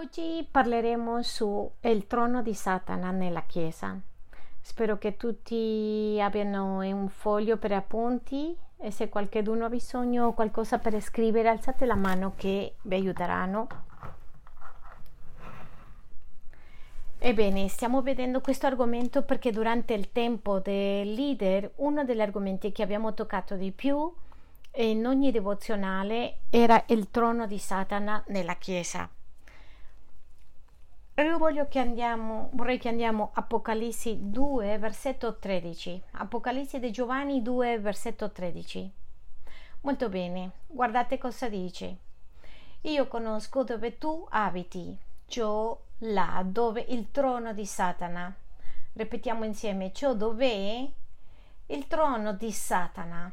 Oggi parleremo sul trono di Satana nella Chiesa. Spero che tutti abbiano un foglio per appunti e se qualcuno ha bisogno di qualcosa per scrivere alzate la mano che vi aiuteranno. Ebbene, stiamo vedendo questo argomento perché durante il tempo del leader uno degli argomenti che abbiamo toccato di più in ogni devozionale era il trono di Satana nella Chiesa io che andiamo, vorrei che andiamo Apocalisse 2, versetto 13. Apocalisse di Giovanni 2, versetto 13. Molto bene, guardate cosa dice. Io conosco dove tu abiti, ciò là dove il trono di Satana. Ripetiamo insieme, ciò dove il trono di Satana.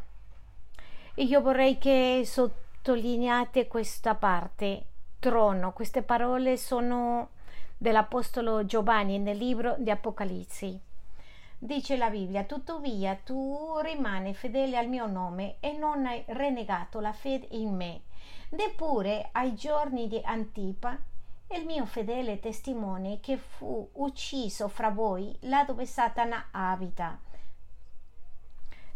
Io vorrei che sottolineate questa parte, trono. Queste parole sono dell'Apostolo Giovanni nel libro di Apocalisse. Dice la Bibbia, tuttavia tu rimani fedele al mio nome e non hai renegato la fede in me, neppure ai giorni di Antipa, il mio fedele testimone che fu ucciso fra voi là dove Satana abita.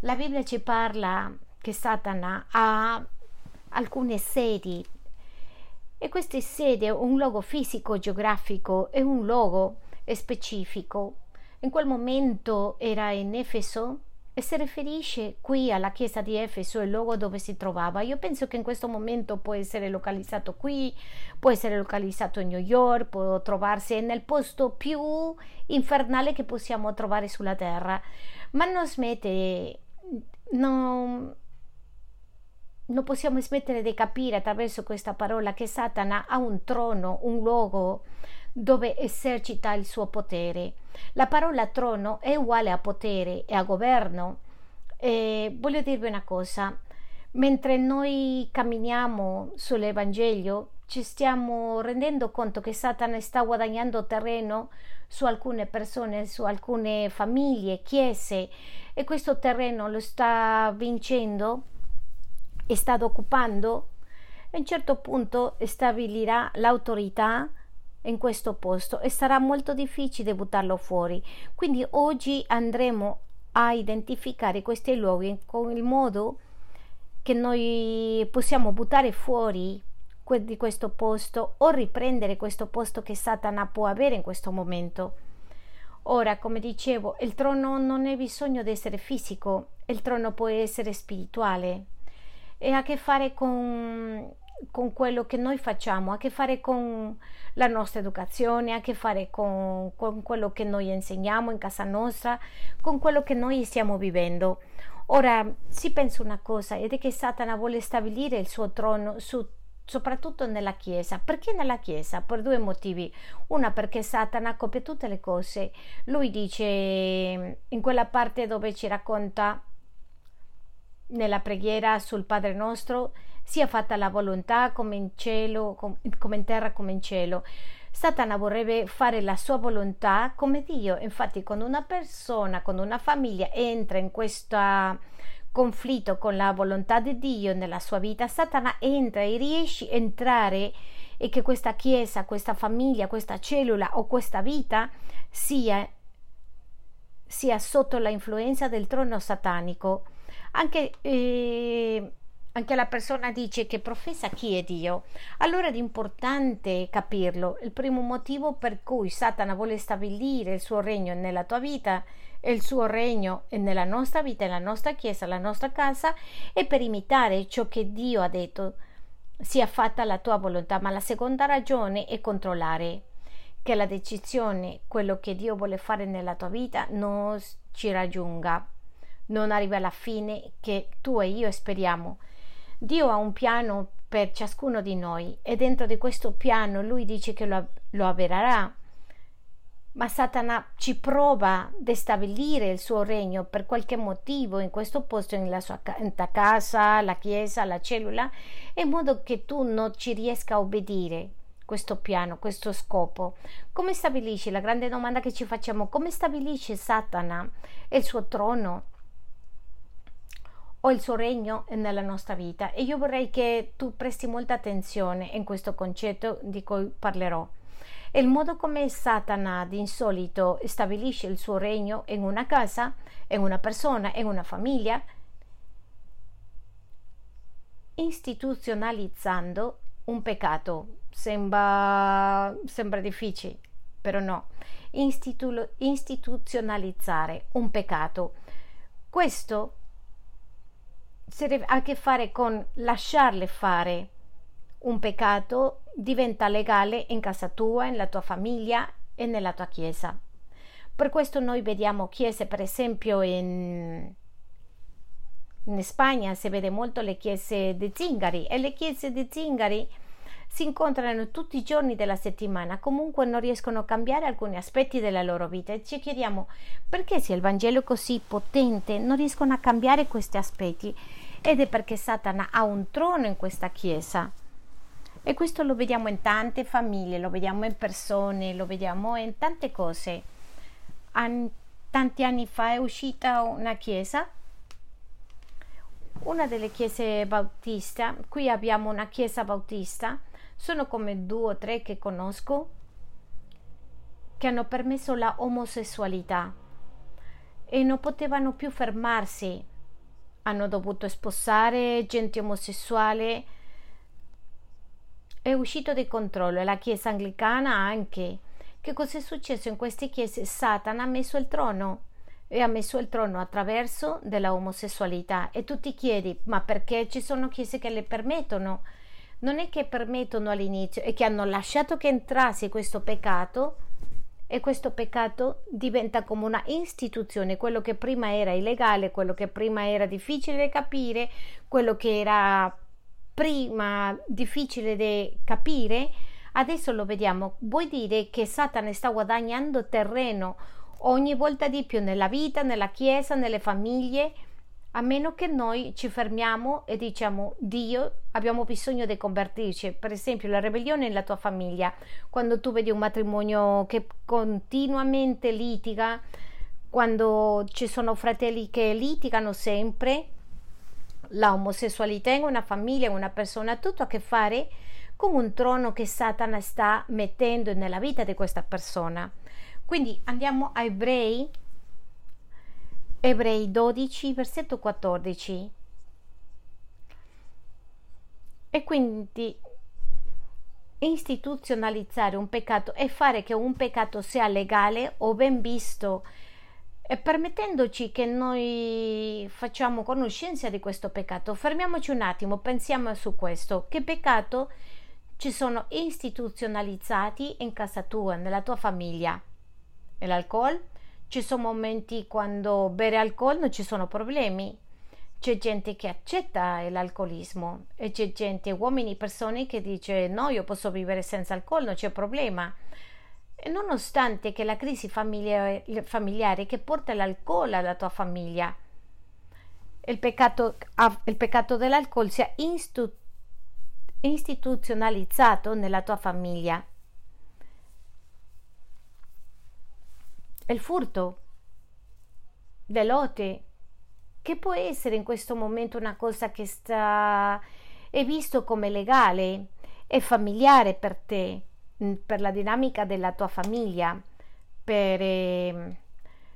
La Bibbia ci parla che Satana ha alcune sedi e queste sede un logo fisico geografico e un logo specifico. In quel momento era in Efeso e si riferisce qui alla chiesa di Efeso, il luogo dove si trovava. Io penso che in questo momento può essere localizzato qui, può essere localizzato in New York, può trovarsi nel posto più infernale che possiamo trovare sulla terra, ma non smette, non, non possiamo smettere di capire attraverso questa parola che Satana ha un trono, un luogo dove esercita il suo potere. La parola trono è uguale a potere e a governo. E voglio dirvi una cosa, mentre noi camminiamo sull'Evangelio ci stiamo rendendo conto che Satana sta guadagnando terreno su alcune persone, su alcune famiglie, chiese e questo terreno lo sta vincendo e sta occupando, a un certo punto stabilirà l'autorità in questo posto e sarà molto difficile buttarlo fuori. Quindi oggi andremo a identificare questi luoghi con il modo che noi possiamo buttare fuori di questo posto o riprendere questo posto che Satana può avere in questo momento. Ora, come dicevo, il trono non ha bisogno di essere fisico, il trono può essere spirituale e ha a che fare con, con quello che noi facciamo, ha a che fare con la nostra educazione, ha a che fare con, con quello che noi insegniamo in casa nostra, con quello che noi stiamo vivendo. Ora si pensa una cosa ed è che Satana vuole stabilire il suo trono su soprattutto nella Chiesa. Perché nella Chiesa? Per due motivi. Una perché Satana copia tutte le cose. Lui dice in quella parte dove ci racconta nella preghiera sul Padre nostro sia fatta la volontà come in cielo, come in terra come in cielo. Satana vorrebbe fare la sua volontà come Dio. Infatti, quando una persona, quando una famiglia entra in questo conflitto con la volontà di Dio nella sua vita, Satana entra e riesce a entrare e che questa chiesa, questa famiglia, questa cellula o questa vita sia, sia sotto influenza del trono satanico anche, eh, anche la persona dice che professa chi è Dio, allora è importante capirlo. Il primo motivo per cui Satana vuole stabilire il suo regno nella tua vita il suo regno nella nostra vita, nella nostra chiesa, nella nostra casa, è per imitare ciò che Dio ha detto. Sia fatta la tua volontà, ma la seconda ragione è controllare che la decisione, quello che Dio vuole fare nella tua vita, non ci raggiunga non arriva alla fine che tu e io speriamo. Dio ha un piano per ciascuno di noi e dentro di questo piano lui dice che lo, lo avvererà. Ma Satana ci prova a destabilire il suo regno per qualche motivo in questo posto, nella sua casa, la chiesa, la cellula, in modo che tu non ci riesca a obbedire questo piano, questo scopo. Come stabilisce, la grande domanda che ci facciamo, come stabilisce Satana il suo trono? O il suo regno nella nostra vita e io vorrei che tu presti molta attenzione in questo concetto di cui parlerò. il modo come Satana di insolito stabilisce il suo regno in una casa, in una persona, in una famiglia, istituzionalizzando un peccato. Sembra, sembra difficile, però no. Institu- istituzionalizzare un peccato. Questo ha a che fare con lasciarle fare un peccato diventa legale in casa tua, nella tua famiglia e nella tua chiesa. Per questo noi vediamo chiese, per esempio, in, in Spagna si vede molto le chiese di zingari e le chiese di zingari si incontrano tutti i giorni della settimana, comunque non riescono a cambiare alcuni aspetti della loro vita e ci chiediamo perché se il Vangelo è così potente? Non riescono a cambiare questi aspetti ed è perché Satana ha un trono in questa chiesa. E questo lo vediamo in tante famiglie, lo vediamo in persone, lo vediamo in tante cose. An- tanti anni fa è uscita una chiesa, una delle chiese bautista, qui abbiamo una chiesa bautista, sono come due o tre che conosco, che hanno permesso la omosessualità e non potevano più fermarsi, hanno dovuto sposare gente omosessuale è uscito di controllo e la Chiesa anglicana anche. Che cosa è successo in queste chiese? Satana ha messo il trono e ha messo il trono attraverso della omosessualità e tu ti chiedi ma perché ci sono chiese che le permettono? Non è che permettono all'inizio, è che hanno lasciato che entrasse questo peccato e questo peccato diventa come una istituzione, quello che prima era illegale, quello che prima era difficile da capire, quello che era prima difficile da capire, adesso lo vediamo. Vuol dire che Satana sta guadagnando terreno ogni volta di più nella vita, nella chiesa, nelle famiglie, a meno che noi ci fermiamo e diciamo Dio abbiamo bisogno di convertirci. Per esempio la ribellione nella tua famiglia, quando tu vedi un matrimonio che continuamente litiga, quando ci sono fratelli che litigano sempre, la omosessualità in una famiglia, in una persona, ha tutto a che fare con un trono che Satana sta mettendo nella vita di questa persona. Quindi andiamo a Ebrei, Ebrei 12, versetto 14. E quindi istituzionalizzare un peccato e fare che un peccato sia legale o ben visto e permettendoci che noi facciamo conoscenza di questo peccato, fermiamoci un attimo, pensiamo su questo. Che peccato ci sono istituzionalizzati in casa tua, nella tua famiglia? L'alcol? Ci sono momenti quando bere alcol non ci sono problemi. C'è gente che accetta l'alcolismo e c'è gente, uomini, persone che dice no, io posso vivere senza alcol, non c'è problema nonostante che la crisi familiare, familiare che porta l'alcol alla tua famiglia, il peccato, il peccato dell'alcol sia istituzionalizzato nella tua famiglia. Il furto, l'ote, che può essere in questo momento una cosa che sta, è visto come legale, è familiare per te, Mm, per la dinamica della tua famiglia, per eh,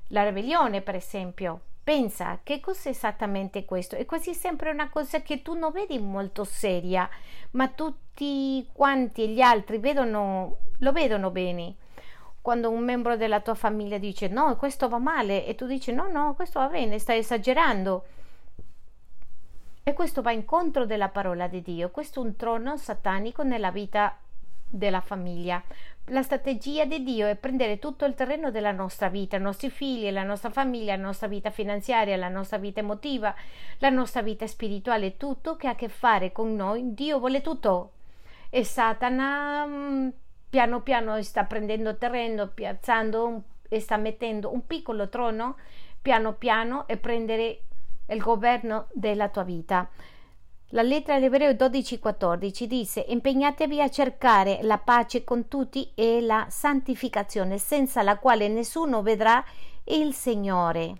la ribellione, per esempio. Pensa che cos'è esattamente questo? È quasi sempre una cosa che tu non vedi molto seria, ma tutti quanti gli altri vedono, lo vedono bene. Quando un membro della tua famiglia dice no, questo va male e tu dici no, no, questo va bene, stai esagerando. E questo va incontro della parola di Dio. Questo è un trono satanico nella vita della famiglia. La strategia di Dio è prendere tutto il terreno della nostra vita, i nostri figli, la nostra famiglia, la nostra vita finanziaria, la nostra vita emotiva, la nostra vita spirituale, tutto che ha a che fare con noi. Dio vuole tutto. E Satana mm, piano piano sta prendendo terreno, piazzando e sta mettendo un piccolo trono piano piano e prendere il governo della tua vita. La lettera all'Ebreo 12:14 dice: Impegnatevi a cercare la pace con tutti e la santificazione, senza la quale nessuno vedrà il Signore.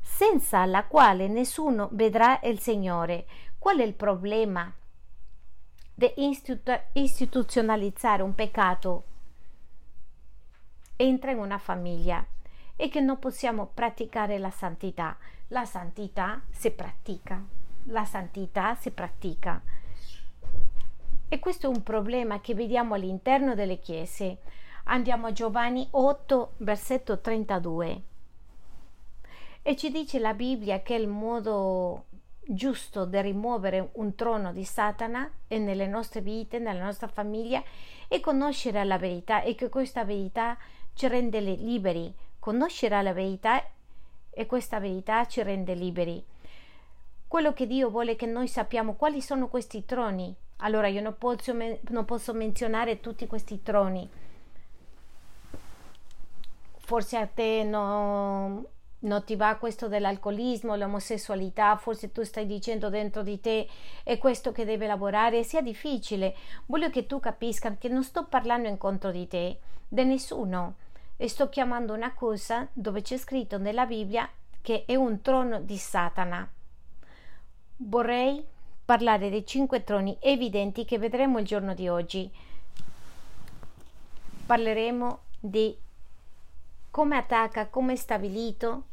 Senza la quale nessuno vedrà il Signore. Qual è il problema di istituzionalizzare un peccato? entra in una famiglia e che non possiamo praticare la santità. La santità si pratica, la santità si pratica. E questo è un problema che vediamo all'interno delle chiese. Andiamo a Giovanni 8, versetto 32. E ci dice la Bibbia che il modo giusto di rimuovere un trono di Satana e nelle nostre vite, nella nostra famiglia, è conoscere la verità e che questa verità ci rende liberi. Conoscere la verità e questa verità ci rende liberi. Quello che Dio vuole che noi sappiamo quali sono questi troni. Allora io non posso, non posso menzionare tutti questi troni. Forse a te no, non ti va questo dell'alcolismo, l'omosessualità, forse tu stai dicendo dentro di te è questo che deve lavorare, sia difficile. Voglio che tu capisca che non sto parlando in contro di te, di nessuno, e sto chiamando una cosa dove c'è scritto nella Bibbia che è un trono di Satana. Vorrei parlare dei cinque troni evidenti che vedremo il giorno di oggi. Parleremo di come attacca, come è stabilito,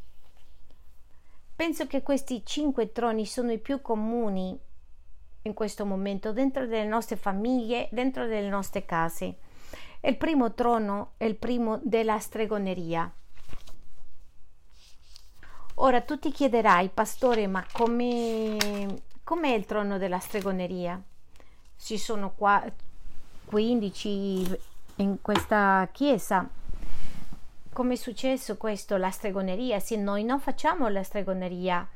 Penso che questi cinque troni sono i più comuni in questo momento dentro delle nostre famiglie, dentro delle nostre case. Il primo trono è il primo della stregoneria. Ora tu ti chiederai, pastore, ma come com'è il trono della stregoneria? Ci sono qua 15 in questa chiesa come è successo questo, la stregoneria? Sì, noi non facciamo la stregoneria.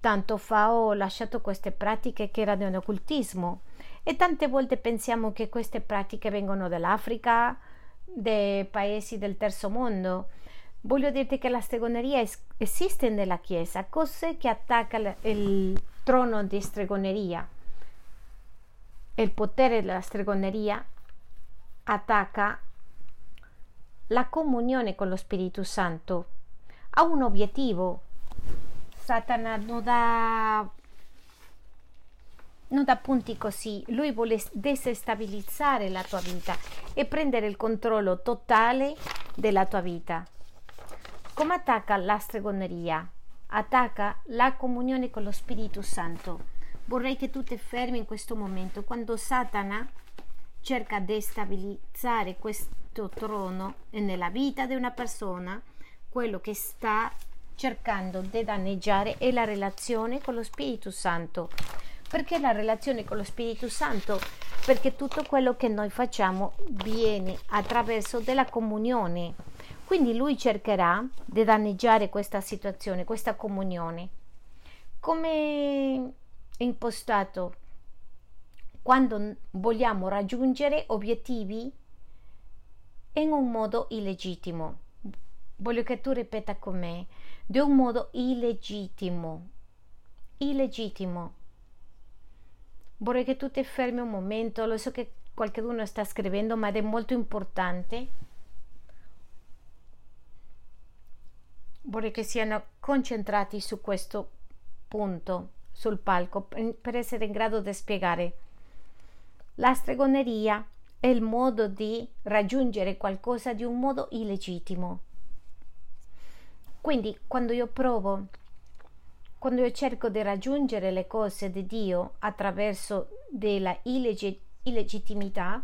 Tanto fa ho lasciato queste pratiche che erano di occultismo e tante volte pensiamo che queste pratiche vengono dall'Africa, dei paesi del terzo mondo. Voglio dirti che la stregoneria es- esiste nella Chiesa. Cos'è che attacca l- il trono di stregoneria? Il potere della stregoneria attacca la comunione con lo Spirito Santo ha un obiettivo. Satana non dà, non dà punti così, lui vuole desestabilizzare la tua vita e prendere il controllo totale della tua vita. Come attacca la stregoneria? Attacca la comunione con lo Spirito Santo. Vorrei che tu ti fermi in questo momento. Quando Satana cerca di destabilizzare questo trono e nella vita di una persona quello che sta cercando di danneggiare è la relazione con lo Spirito Santo. Perché la relazione con lo Spirito Santo? Perché tutto quello che noi facciamo viene attraverso della comunione. Quindi lui cercherà di danneggiare questa situazione, questa comunione. Come impostato quando vogliamo raggiungere obiettivi in un modo illegittimo. Voglio che tu ripeta con me, di un modo illegittimo. Illegittimo. Vorrei che tu ti fermi un momento, lo so che qualcuno sta scrivendo, ma è molto importante. Vorrei che siano concentrati su questo punto, sul palco, per essere in grado di spiegare. La stregoneria è il modo di raggiungere qualcosa di un modo illegittimo. Quindi quando io provo, quando io cerco di raggiungere le cose di Dio attraverso della illeg- illegittimità,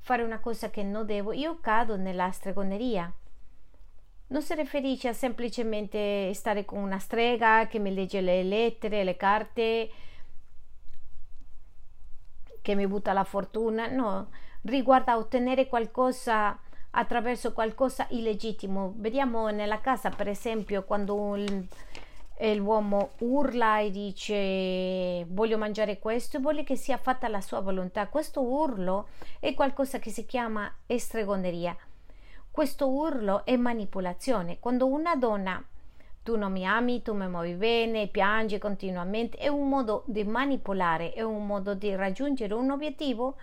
fare una cosa che non devo, io cado nella stregoneria. Non si riferisce a semplicemente stare con una strega che mi legge le lettere, le carte, che mi butta la fortuna, no, riguarda ottenere qualcosa attraverso qualcosa illegittimo. Vediamo nella casa, per esempio, quando il, l'uomo urla e dice voglio mangiare questo e vuole che sia fatta la sua volontà. Questo urlo è qualcosa che si chiama estregoneria. Questo urlo è manipolazione. Quando una donna tu non mi ami, tu mi muovi bene, piangi continuamente, è un modo di manipolare, è un modo di raggiungere un obiettivo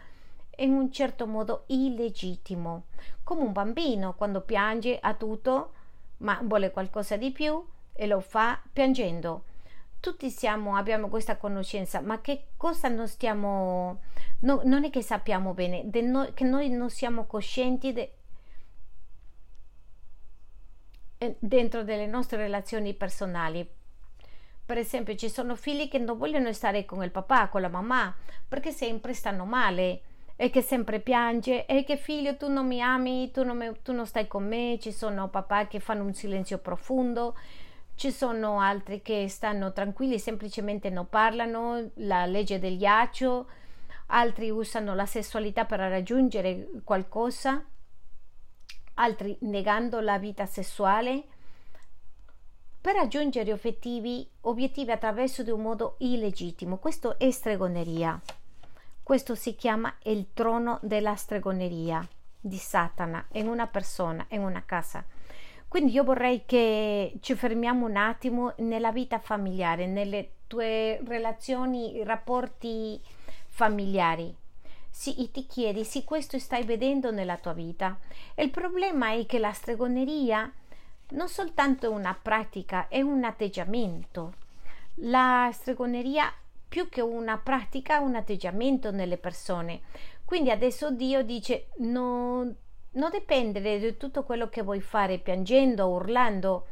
in un certo modo illegittimo, come un bambino quando piange a tutto, ma vuole qualcosa di più e lo fa piangendo. Tutti siamo, abbiamo questa conoscenza, ma che cosa non stiamo, no, non è che sappiamo bene, noi, che noi non siamo coscienti de, eh, dentro delle nostre relazioni personali. Per esempio, ci sono figli che non vogliono stare con il papà, con la mamma, perché sempre stanno male e che sempre piange e che figlio tu non mi ami, tu non, mi, tu non stai con me, ci sono papà che fanno un silenzio profondo, ci sono altri che stanno tranquilli, semplicemente non parlano, la legge del ghiaccio, altri usano la sessualità per raggiungere qualcosa, altri negando la vita sessuale per raggiungere obiettivi, obiettivi attraverso di un modo illegittimo. Questo è stregoneria. Questo si chiama il trono della stregoneria di Satana in una persona, in una casa. Quindi io vorrei che ci fermiamo un attimo nella vita familiare, nelle tue relazioni, rapporti familiari. Sì, ti chiedi se questo stai vedendo nella tua vita. Il problema è che la stregoneria non soltanto è una pratica, è un atteggiamento. La stregoneria più che una pratica è un atteggiamento nelle persone. Quindi adesso Dio dice non, non dipendere da tutto quello che vuoi fare piangendo, urlando.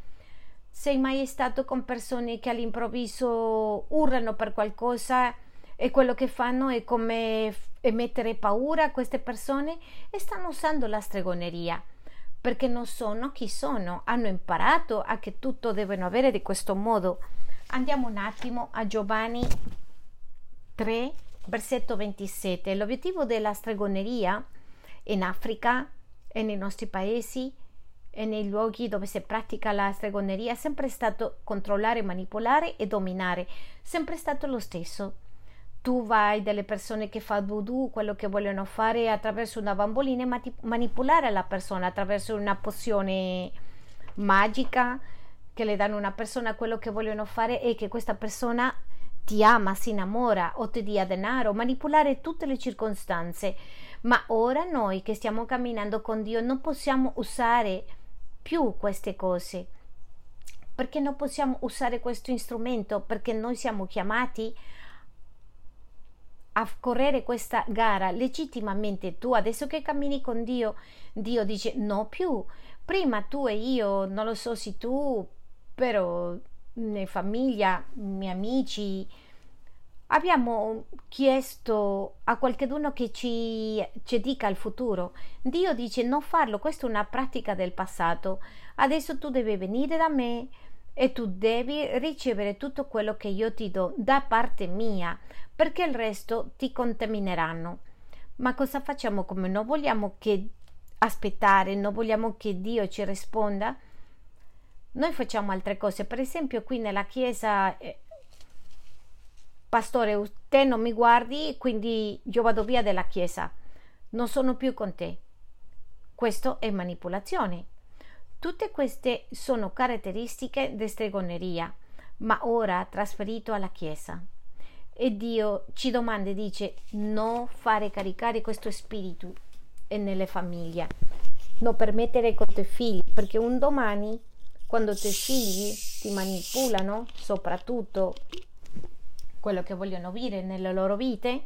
Sei mai stato con persone che all'improvviso urlano per qualcosa e quello che fanno è come mettere paura a queste persone e stanno usando la stregoneria perché non sono chi sono, hanno imparato a che tutto devono avere di questo modo. Andiamo un attimo a Giovanni 3, versetto 27. L'obiettivo della stregoneria in Africa e nei nostri paesi e nei luoghi dove si pratica la stregoneria è sempre stato controllare, manipolare e dominare, sempre stato lo stesso tu vai delle persone che fa voodoo, quello che vogliono fare attraverso una bambolina e manipolare la persona attraverso una pozione magica che le danno una persona quello che vogliono fare è che questa persona ti ama, si innamora o ti dia denaro, manipolare tutte le circostanze. Ma ora noi che stiamo camminando con Dio non possiamo usare più queste cose. Perché non possiamo usare questo strumento? Perché noi siamo chiamati a correre questa gara legittimamente tu adesso che cammini con Dio Dio dice no più. Prima tu e io non lo so se tu però in famiglia miei amici abbiamo chiesto a qualcuno che ci, ci dica il futuro. Dio dice non farlo questa è una pratica del passato. Adesso tu devi venire da me e tu devi ricevere tutto quello che io ti do da parte mia perché il resto ti contamineranno. Ma cosa facciamo come non vogliamo che aspettare, non vogliamo che Dio ci risponda? Noi facciamo altre cose, per esempio qui nella chiesa eh, pastore, te non mi guardi, quindi io vado via dalla chiesa. Non sono più con te. Questo è manipolazione. Tutte queste sono caratteristiche di stregoneria, ma ora trasferito alla chiesa e Dio ci domanda e dice non fare caricare questo spirito nelle famiglie, non permettere con i tuoi figli, perché un domani quando i tuoi figli ti manipolano, soprattutto quello che vogliono vivere nelle loro vite,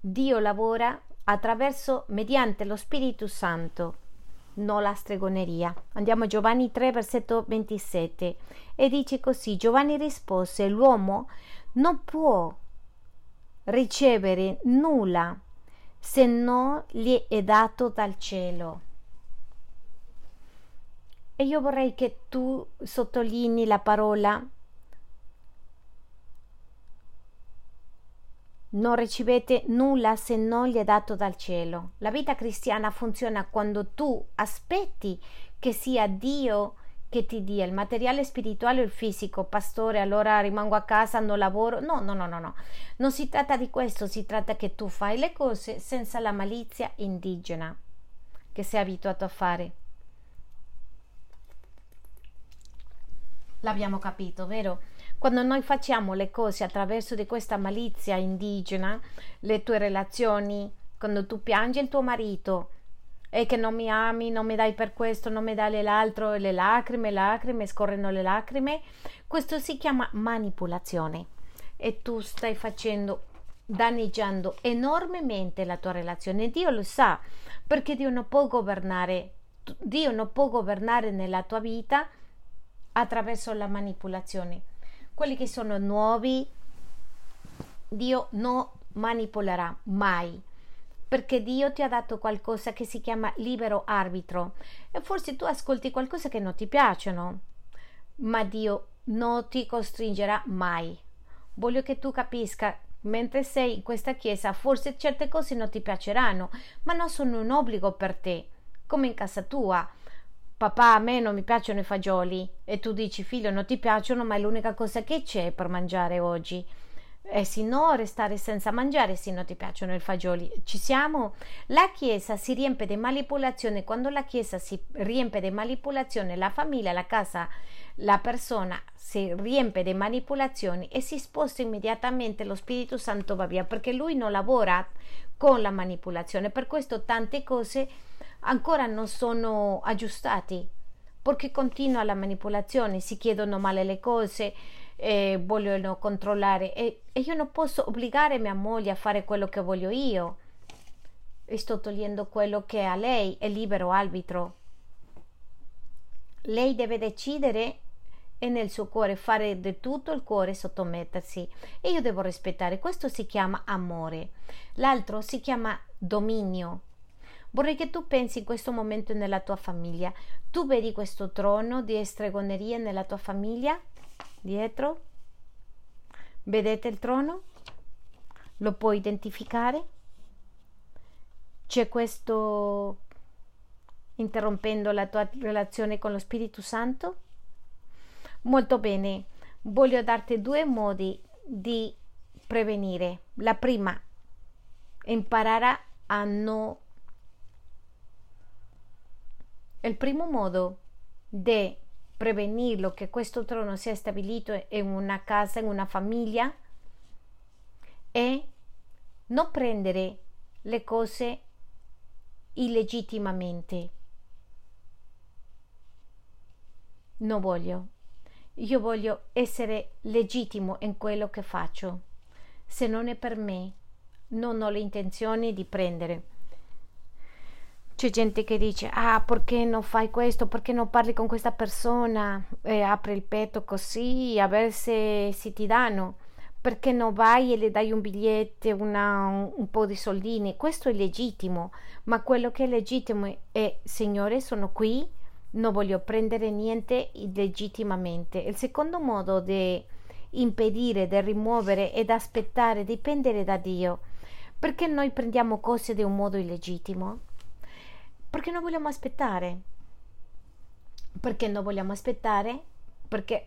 Dio lavora attraverso, mediante lo Spirito Santo non la stregoneria. Andiamo a Giovanni 3, versetto 27 e dice così: Giovanni rispose: L'uomo non può ricevere nulla se non gli è dato dal cielo. E io vorrei che tu sottolinei la parola non ricevete nulla se non gli è dato dal cielo. La vita cristiana funziona quando tu aspetti che sia Dio che ti dia il materiale spirituale o il fisico. Pastore, allora rimango a casa, non lavoro. No, no, no, no, no. Non si tratta di questo, si tratta che tu fai le cose senza la malizia indigena che sei abituato a fare. L'abbiamo capito, vero? Quando noi facciamo le cose attraverso di questa malizia indigena, le tue relazioni, quando tu piangi il tuo marito e che non mi ami, non mi dai per questo, non mi dai l'altro, le lacrime, lacrime, scorrono le lacrime, questo si chiama manipolazione e tu stai facendo danneggiando enormemente la tua relazione. Dio lo sa perché Dio non può governare Dio non può governare nella tua vita attraverso la manipolazione. Quelli che sono nuovi, Dio non manipolerà mai perché Dio ti ha dato qualcosa che si chiama libero arbitro e forse tu ascolti qualcosa che non ti piacciono, ma Dio non ti costringerà mai. Voglio che tu capisca mentre sei in questa chiesa, forse certe cose non ti piaceranno, ma non sono un obbligo per te, come in casa tua. Papà, a me non mi piacciono i fagioli e tu dici figlio non ti piacciono, ma è l'unica cosa che c'è per mangiare oggi. Eh sì, no, restare senza mangiare se non ti piacciono i fagioli. Ci siamo? La Chiesa si riempie di manipolazione. Quando la Chiesa si riempie di manipolazione, la famiglia, la casa, la persona si riempie di manipolazioni e si sposta immediatamente lo Spirito Santo va via perché lui non lavora con la manipolazione. Per questo tante cose ancora non sono aggiustate perché continua la manipolazione, si chiedono male le cose eh, vogliono controllare e, e io non posso obbligare mia moglie a fare quello che voglio io. Sto togliendo quello che a lei è libero arbitro. Lei deve decidere e nel suo cuore fare di tutto il cuore sottomettersi. E io devo rispettare questo si chiama amore. L'altro si chiama dominio vorrei che tu pensi in questo momento nella tua famiglia tu vedi questo trono di stregoneria nella tua famiglia dietro. Vedete il trono? Lo puoi identificare? C'è questo interrompendo la tua relazione con lo Spirito Santo? Molto bene, voglio darti due modi di prevenire. La prima, imparare a non... Il primo modo di prevenirlo, che questo trono sia stabilito in una casa, in una famiglia e non prendere le cose illegittimamente. Non voglio. Io voglio essere legittimo in quello che faccio. Se non è per me, non ho l'intenzione di prendere. C'è gente che dice, ah, perché non fai questo, perché non parli con questa persona, e apri il petto così, a vedere se, se ti danno, perché non vai e le dai un biglietto, una, un, un po' di soldini. Questo è legittimo, ma quello che è legittimo è, Signore, sono qui, non voglio prendere niente illegittimamente. Il secondo modo di impedire, di rimuovere ed aspettare dipende da Dio. Perché noi prendiamo cose di un modo illegittimo? Perché non vogliamo aspettare? Perché non vogliamo aspettare? Perché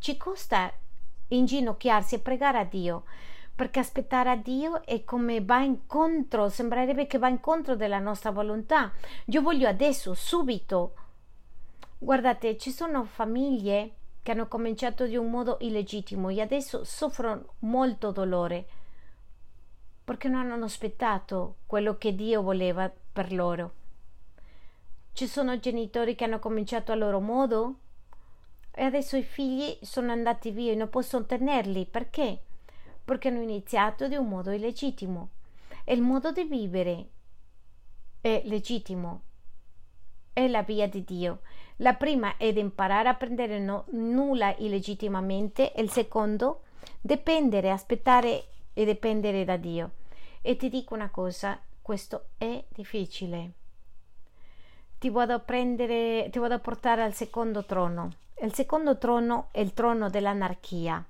ci costa inginocchiarsi e pregare a Dio. Perché aspettare a Dio è come va incontro, sembrerebbe che va incontro della nostra volontà. Io voglio adesso, subito. Guardate, ci sono famiglie che hanno cominciato di un modo illegittimo e adesso soffrono molto dolore perché non hanno aspettato quello che Dio voleva per loro. Ci sono genitori che hanno cominciato a loro modo e adesso i figli sono andati via e non possono tenerli. Perché? Perché hanno iniziato di un modo illegittimo. E il modo di vivere è legittimo. È la via di Dio. La prima è di imparare a prendere no, nulla illegittimamente il secondo dipendere, aspettare e dipendere da Dio. E ti dico una cosa, questo è difficile. Ti vado a prendere, ti vado a portare al secondo trono. Il secondo trono è il trono dell'anarchia.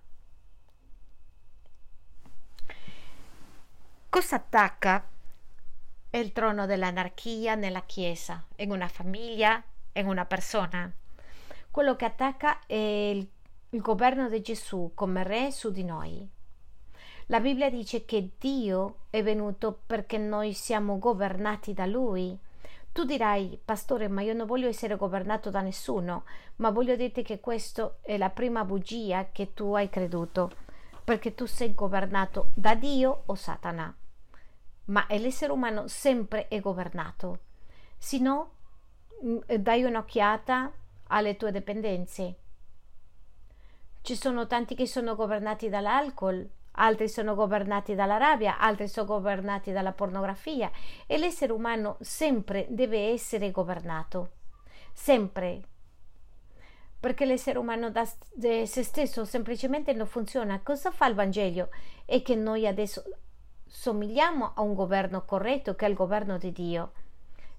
Cosa attacca il trono dell'anarchia nella Chiesa, in una famiglia, in una persona? Quello che attacca è il, il governo di Gesù come re su di noi. La Bibbia dice che Dio è venuto perché noi siamo governati da Lui. Tu dirai, pastore, ma io non voglio essere governato da nessuno, ma voglio dirti che questa è la prima bugia che tu hai creduto, perché tu sei governato da Dio o Satana. Ma l'essere umano sempre è governato. Se no, mm, dai un'occhiata alle tue dipendenze. Ci sono tanti che sono governati dall'alcol, altri sono governati dalla rabbia, altri sono governati dalla pornografia e l'essere umano sempre deve essere governato, sempre. Perché l'essere umano da se stesso semplicemente non funziona. Cosa fa il Vangelo? È che noi adesso somigliamo a un governo corretto che è il governo di Dio.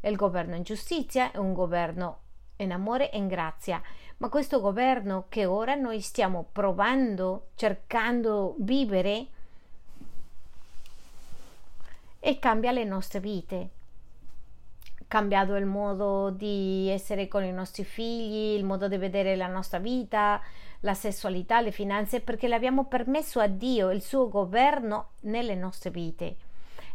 Il governo in giustizia è un governo in amore e in grazia ma questo governo che ora noi stiamo provando, cercando vivere, e cambia le nostre vite. Cambiato il modo di essere con i nostri figli, il modo di vedere la nostra vita, la sessualità, le finanze, perché l'abbiamo permesso a Dio, il suo governo nelle nostre vite.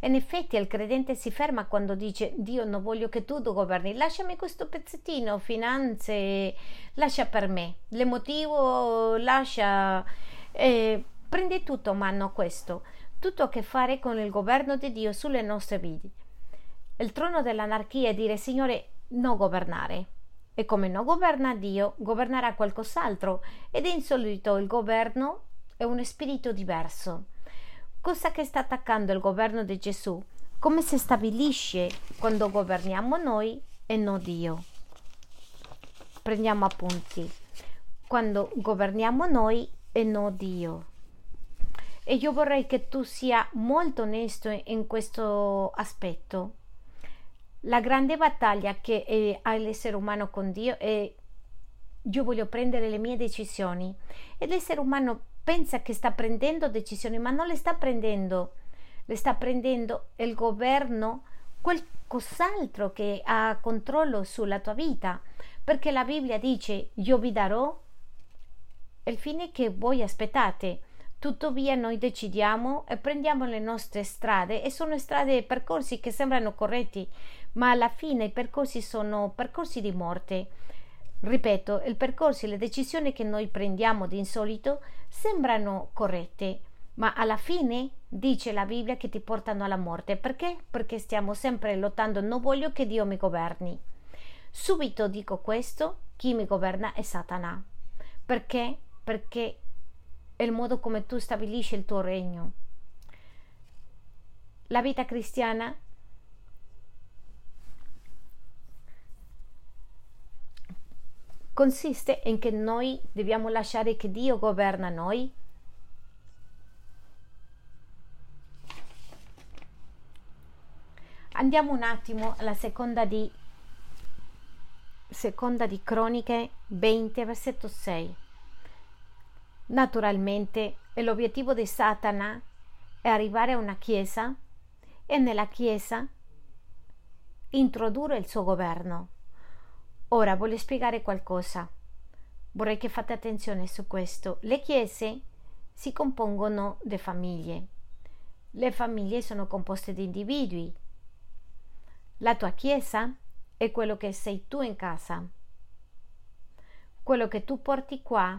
E in effetti il credente si ferma quando dice Dio non voglio che tu governi, lasciami questo pezzettino, finanze, lascia per me, l'emotivo lascia, eh, prendi tutto mano questo, tutto a che fare con il governo di Dio sulle nostre vite. Il trono dell'anarchia è dire Signore non governare. E come non governa Dio, governerà qualcos'altro ed è insolito il governo è un spirito diverso cosa che sta attaccando il governo di Gesù, come si stabilisce quando governiamo noi e non Dio. Prendiamo appunti. Quando governiamo noi e non Dio. E io vorrei che tu sia molto onesto in questo aspetto. La grande battaglia che ha l'essere umano con Dio è io voglio prendere le mie decisioni e l'essere umano pensa che sta prendendo decisioni, ma non le sta prendendo, le sta prendendo il governo, qualcos'altro che ha controllo sulla tua vita, perché la Bibbia dice io vi darò il fine che voi aspettate. Tuttavia noi decidiamo e prendiamo le nostre strade. E sono strade e percorsi che sembrano corretti, ma alla fine i percorsi sono percorsi di morte. Ripeto, il percorso e le decisioni che noi prendiamo di insolito sembrano corrette, ma alla fine dice la Bibbia che ti portano alla morte. Perché? Perché stiamo sempre lottando, non voglio che Dio mi governi. Subito dico questo, chi mi governa è Satana. Perché? Perché è il modo come tu stabilisci il tuo regno. La vita cristiana consiste in che noi dobbiamo lasciare che Dio governa noi? Andiamo un attimo alla seconda di seconda di Croniche 20 versetto 6. Naturalmente l'obiettivo di Satana è arrivare a una chiesa e nella chiesa introdurre il suo governo Ora voglio spiegare qualcosa. Vorrei che fate attenzione su questo. Le chiese si compongono di famiglie. Le famiglie sono composte di individui. La tua chiesa è quello che sei tu in casa. Quello che tu porti qua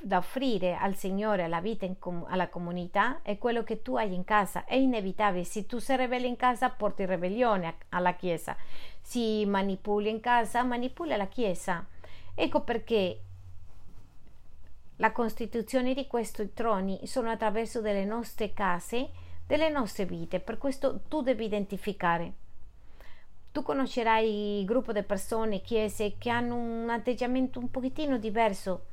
da offrire al Signore, alla vita, com- alla comunità, è quello che tu hai in casa. È inevitabile. Se tu sei ribelle in casa, porti ribellione alla Chiesa. Si manipoli in casa, manipoli la Chiesa. Ecco perché la costituzione di questi troni sono attraverso delle nostre case, delle nostre vite. Per questo tu devi identificare. Tu conoscerai il gruppo di persone, chiese che hanno un atteggiamento un pochettino diverso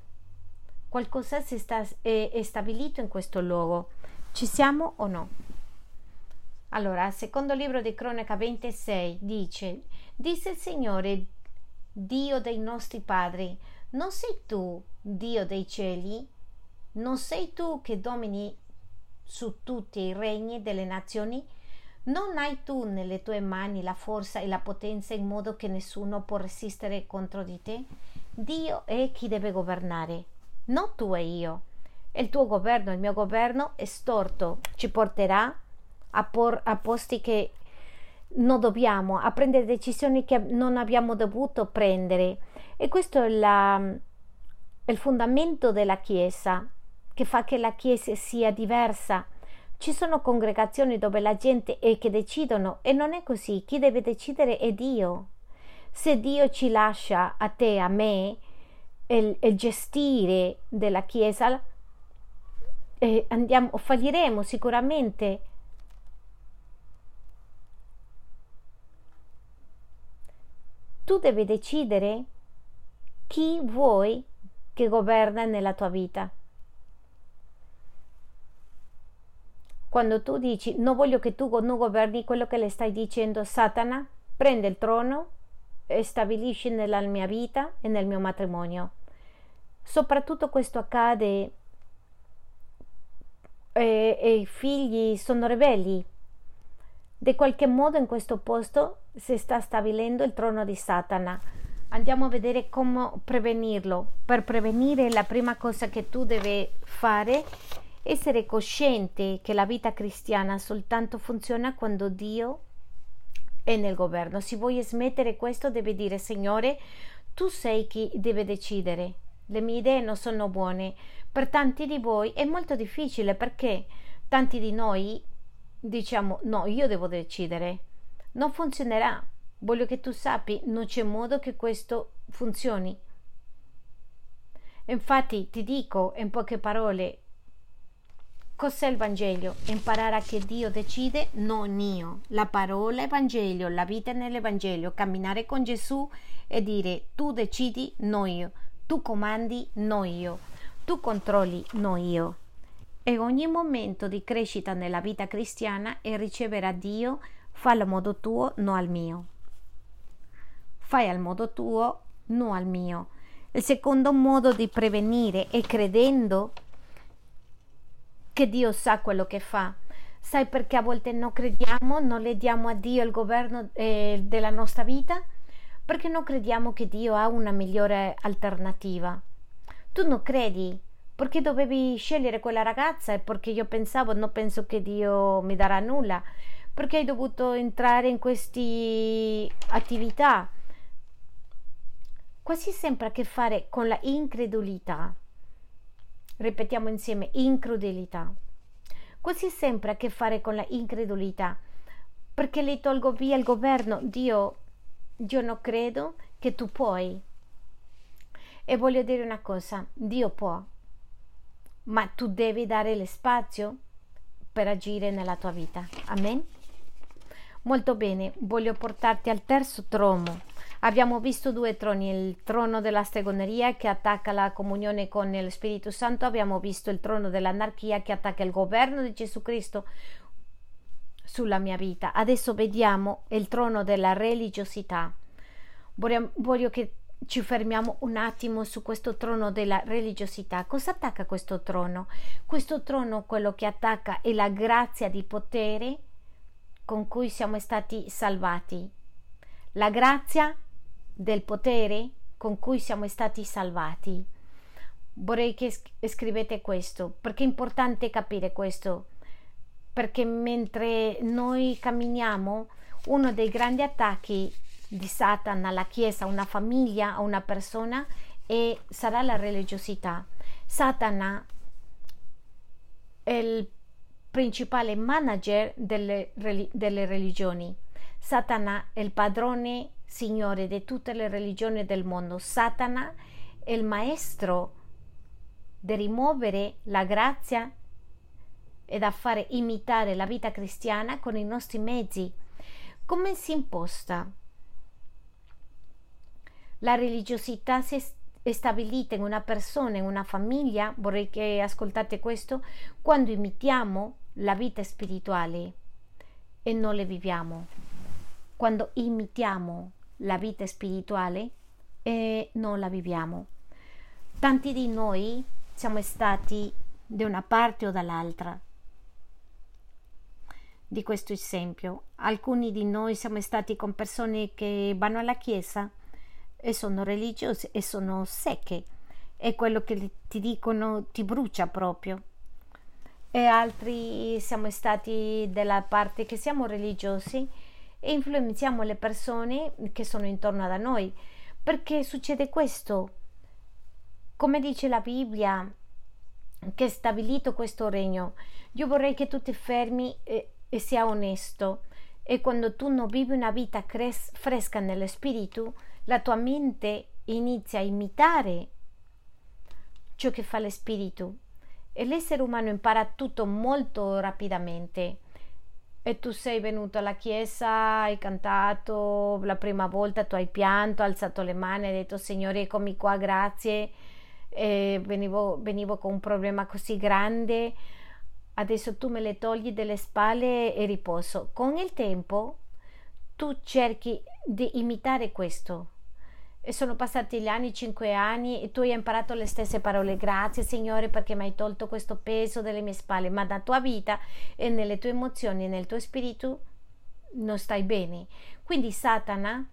qualcosa si sta, è, è stabilito in questo luogo. Ci siamo o no? Allora, secondo libro di Cronaca 26 dice: Disse il Signore, Dio dei nostri padri, non sei tu Dio dei cieli? Non sei tu che domini su tutti i regni delle nazioni? Non hai tu nelle tue mani la forza e la potenza in modo che nessuno può resistere contro di te? Dio è chi deve governare non tu e io. Il tuo governo, il mio governo è storto, ci porterà a, por, a posti che non dobbiamo, a prendere decisioni che non abbiamo dovuto prendere. E questo è la, il fondamento della Chiesa, che fa che la Chiesa sia diversa. Ci sono congregazioni dove la gente è che decidono e non è così. Chi deve decidere è Dio. Se Dio ci lascia a te, a me, il, il gestire della Chiesa, eh, andiamo, falliremo sicuramente. Tu devi decidere chi vuoi che governa nella tua vita. Quando tu dici non voglio che tu non governi quello che le stai dicendo, Satana, prende il trono e stabilisci nella mia vita e nel mio matrimonio. Soprattutto questo accade e, e i figli sono ribelli. Di qualche modo in questo posto si sta stabilendo il trono di Satana. Andiamo a vedere come prevenirlo. Per prevenire la prima cosa che tu devi fare è essere cosciente che la vita cristiana soltanto funziona quando Dio è nel governo. Se vuoi smettere questo devi dire Signore, tu sei chi deve decidere. Le mie idee non sono buone, per tanti di voi è molto difficile perché tanti di noi diciamo no, io devo decidere. Non funzionerà. Voglio che tu sappi, non c'è modo che questo funzioni. Infatti ti dico in poche parole cos'è il Vangelo? Imparare a che Dio decide, non io. La parola Evangelio, la vita nell'Evangelio, camminare con Gesù e dire tu decidi, non io. Tu comandi, non io tu controlli, non io. E ogni momento di crescita nella vita cristiana è ricevere a Dio, fa al modo tuo, non al mio. Fai al modo tuo, non al mio. Il secondo modo di prevenire è credendo che Dio sa quello che fa. Sai perché a volte non crediamo, non le diamo a Dio il governo eh, della nostra vita? Perché non crediamo che Dio ha una migliore alternativa. Tu non credi perché dovevi scegliere quella ragazza e perché io pensavo, non penso che Dio mi darà nulla, perché hai dovuto entrare in queste attività. Quasi sempre a che fare con la incredulità. Ripetiamo insieme, incredulità. Quasi sempre a che fare con la incredulità. Perché le tolgo via il governo. Dio, io non credo che tu puoi. E voglio dire una cosa, Dio può, ma tu devi dare lo spazio per agire nella tua vita. Amen? Molto bene, voglio portarti al terzo trono. Abbiamo visto due troni, il trono della stregoneria che attacca la comunione con lo Spirito Santo, abbiamo visto il trono dell'anarchia che attacca il governo di Gesù Cristo sulla mia vita. Adesso vediamo il trono della religiosità. Voglio, voglio che ci fermiamo un attimo su questo trono della religiosità. Cosa attacca questo trono? Questo trono quello che attacca è la grazia di potere con cui siamo stati salvati. La grazia del potere con cui siamo stati salvati. Vorrei che scrivete questo, perché è importante capire questo, perché mentre noi camminiamo, uno dei grandi attacchi di Satana alla Chiesa, a una famiglia, a una persona e sarà la religiosità. Satana è il principale manager delle, delle religioni. Satana è il padrone signore di tutte le religioni del mondo. Satana è il maestro di rimuovere la grazia e da fare imitare la vita cristiana con i nostri mezzi. Come si imposta? la religiosità si è stabilita in una persona, in una famiglia, vorrei che ascoltate questo, quando imitiamo la vita spirituale e non le viviamo. Quando imitiamo la vita spirituale e non la viviamo. Tanti di noi siamo stati da una parte o dall'altra di questo esempio. Alcuni di noi siamo stati con persone che vanno alla chiesa e sono religiose e sono secche. E quello che ti dicono ti brucia proprio. E altri siamo stati della parte che siamo religiosi e influenziamo le persone che sono intorno a noi. Perché succede questo? Come dice la Bibbia che è stabilito questo regno io vorrei che tu ti fermi e, e sia onesto e quando tu non vivi una vita cres- fresca nello spirito la tua mente inizia a imitare ciò che fa lo spirito e l'essere umano impara tutto molto rapidamente. E tu sei venuto alla chiesa, hai cantato la prima volta, tu hai pianto, hai alzato le mani, hai detto Signore, eccomi qua, grazie. E venivo, venivo con un problema così grande, adesso tu me le togli dalle spalle e riposo. Con il tempo tu cerchi di imitare questo e sono passati gli anni, cinque anni, e tu hai imparato le stesse parole. Grazie, Signore, perché mi hai tolto questo peso dalle mie spalle, ma nella tua vita e nelle tue emozioni, nel tuo spirito, non stai bene. Quindi Satana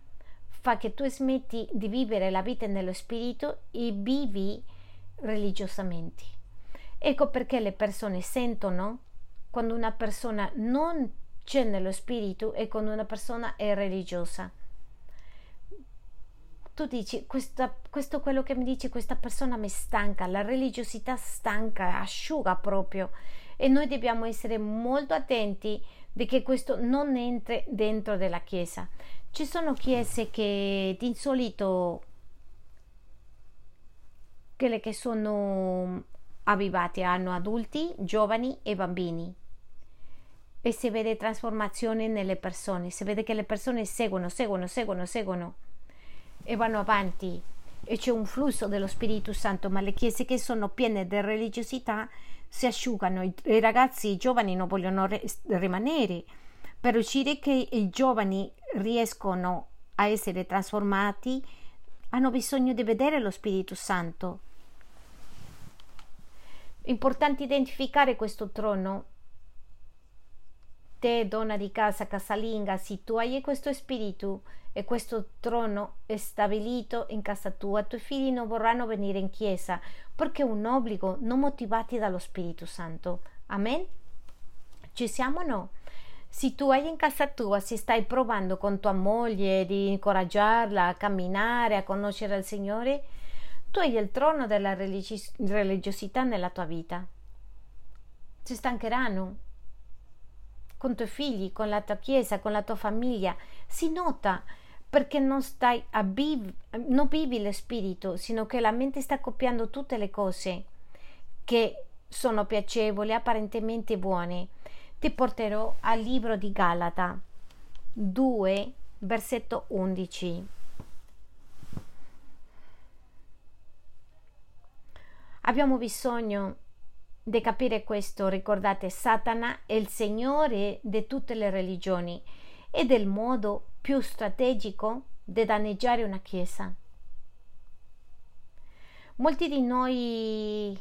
fa che tu smetti di vivere la vita nello spirito e vivi religiosamente. Ecco perché le persone sentono quando una persona non c'è nello spirito e quando una persona è religiosa. Tu dici questa, questo quello che mi dici questa persona mi stanca la religiosità stanca asciuga proprio. E noi dobbiamo essere molto attenti di che questo non entri dentro della chiesa. Ci sono chiese che di solito quelle che sono avvivate hanno adulti giovani e bambini e si vede trasformazione nelle persone si vede che le persone seguono seguono seguono seguono e vanno avanti e c'è un flusso dello Spirito Santo, ma le chiese che sono piene di religiosità si asciugano, i, i ragazzi, i giovani non vogliono re, rimanere. Per riuscire che i giovani riescono a essere trasformati, hanno bisogno di vedere lo Spirito Santo. Importante identificare questo trono. Te, donna di casa, casalinga, se tu hai questo spirito, e questo trono è stabilito in casa tua, i tuoi figli non vorranno venire in chiesa perché è un obbligo, non motivati dallo Spirito Santo. Amen? Ci siamo o no? Se tu hai in casa tua, se stai provando con tua moglie di incoraggiarla a camminare, a conoscere il Signore, tu hai il trono della religi- religiosità nella tua vita. Si stancheranno con i tuoi figli, con la tua chiesa, con la tua famiglia. Si nota perché non stai a viv- non vivi lo spirito, sino che la mente sta copiando tutte le cose che sono piacevoli, apparentemente buone. Ti porterò al libro di Galata 2, versetto 11. Abbiamo bisogno di capire questo. Ricordate, Satana è il signore di tutte le religioni e del modo più strategico di danneggiare una chiesa. Molti di noi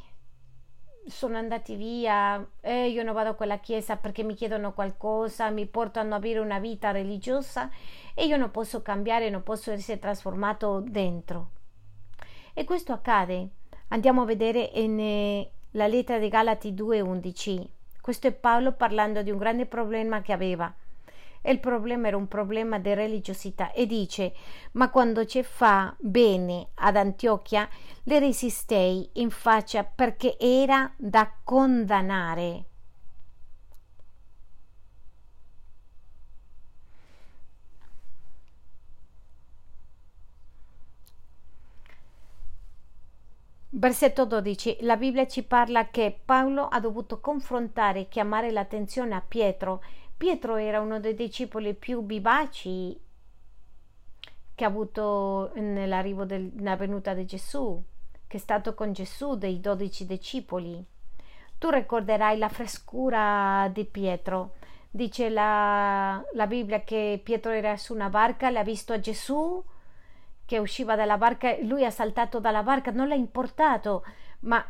sono andati via eh, io non vado a quella chiesa perché mi chiedono qualcosa, mi portano a vivere una vita religiosa e io non posso cambiare, non posso essere trasformato dentro. E questo accade. Andiamo a vedere nella eh, lettera di Galati 2:11. Questo è Paolo parlando di un grande problema che aveva. E il problema era un problema di religiosità. E dice ma quando ci fa bene ad Antiochia le resistei in faccia perché era da condannare Versetto 12. La Bibbia ci parla che Paolo ha dovuto confrontare e chiamare l'attenzione a Pietro Pietro era uno dei discepoli più vivaci che ha avuto nell'arrivo della venuta di Gesù, che è stato con Gesù dei dodici discepoli. Tu ricorderai la frescura di Pietro. Dice la, la Bibbia che Pietro era su una barca, l'ha visto a Gesù che usciva dalla barca, lui ha saltato dalla barca, non l'ha importato, ma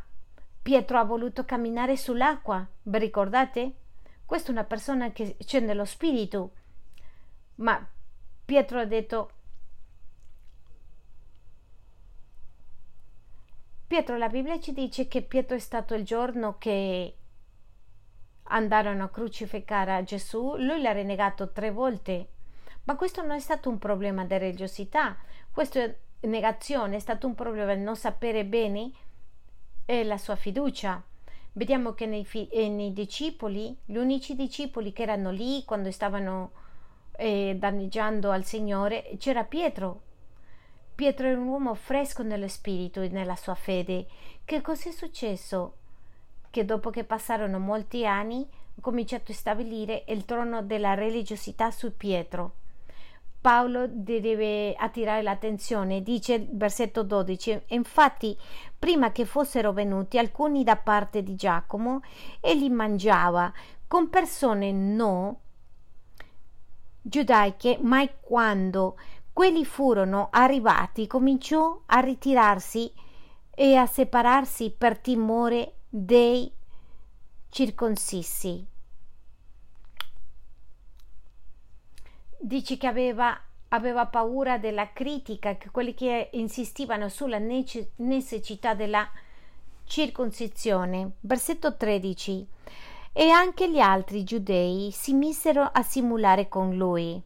Pietro ha voluto camminare sull'acqua, vi ricordate? Questa è una persona che c'è nello spirito. Ma Pietro ha detto Pietro, la Bibbia ci dice che Pietro è stato il giorno che andarono a crucificare Gesù, lui l'ha renegato tre volte. Ma questo non è stato un problema di religiosità, questa negazione è stato un problema di non sapere bene e la sua fiducia. Vediamo che nei, fi- eh, nei discepoli, gli unici discepoli che erano lì quando stavano eh, danneggiando al Signore, c'era Pietro. Pietro era un uomo fresco nello spirito e nella sua fede. Che cos'è successo? che dopo che passarono molti anni ha cominciato a stabilire il trono della religiosità su Pietro. Paolo deve attirare l'attenzione, dice il versetto 12. Infatti, prima che fossero venuti alcuni da parte di Giacomo, egli mangiava con persone no giudaiche, ma quando quelli furono arrivati cominciò a ritirarsi e a separarsi per timore dei circoncisi. Dici che aveva, aveva paura della critica, che quelli che insistivano sulla necessità della circoncisione. Versetto 13. E anche gli altri giudei si misero a simulare con lui,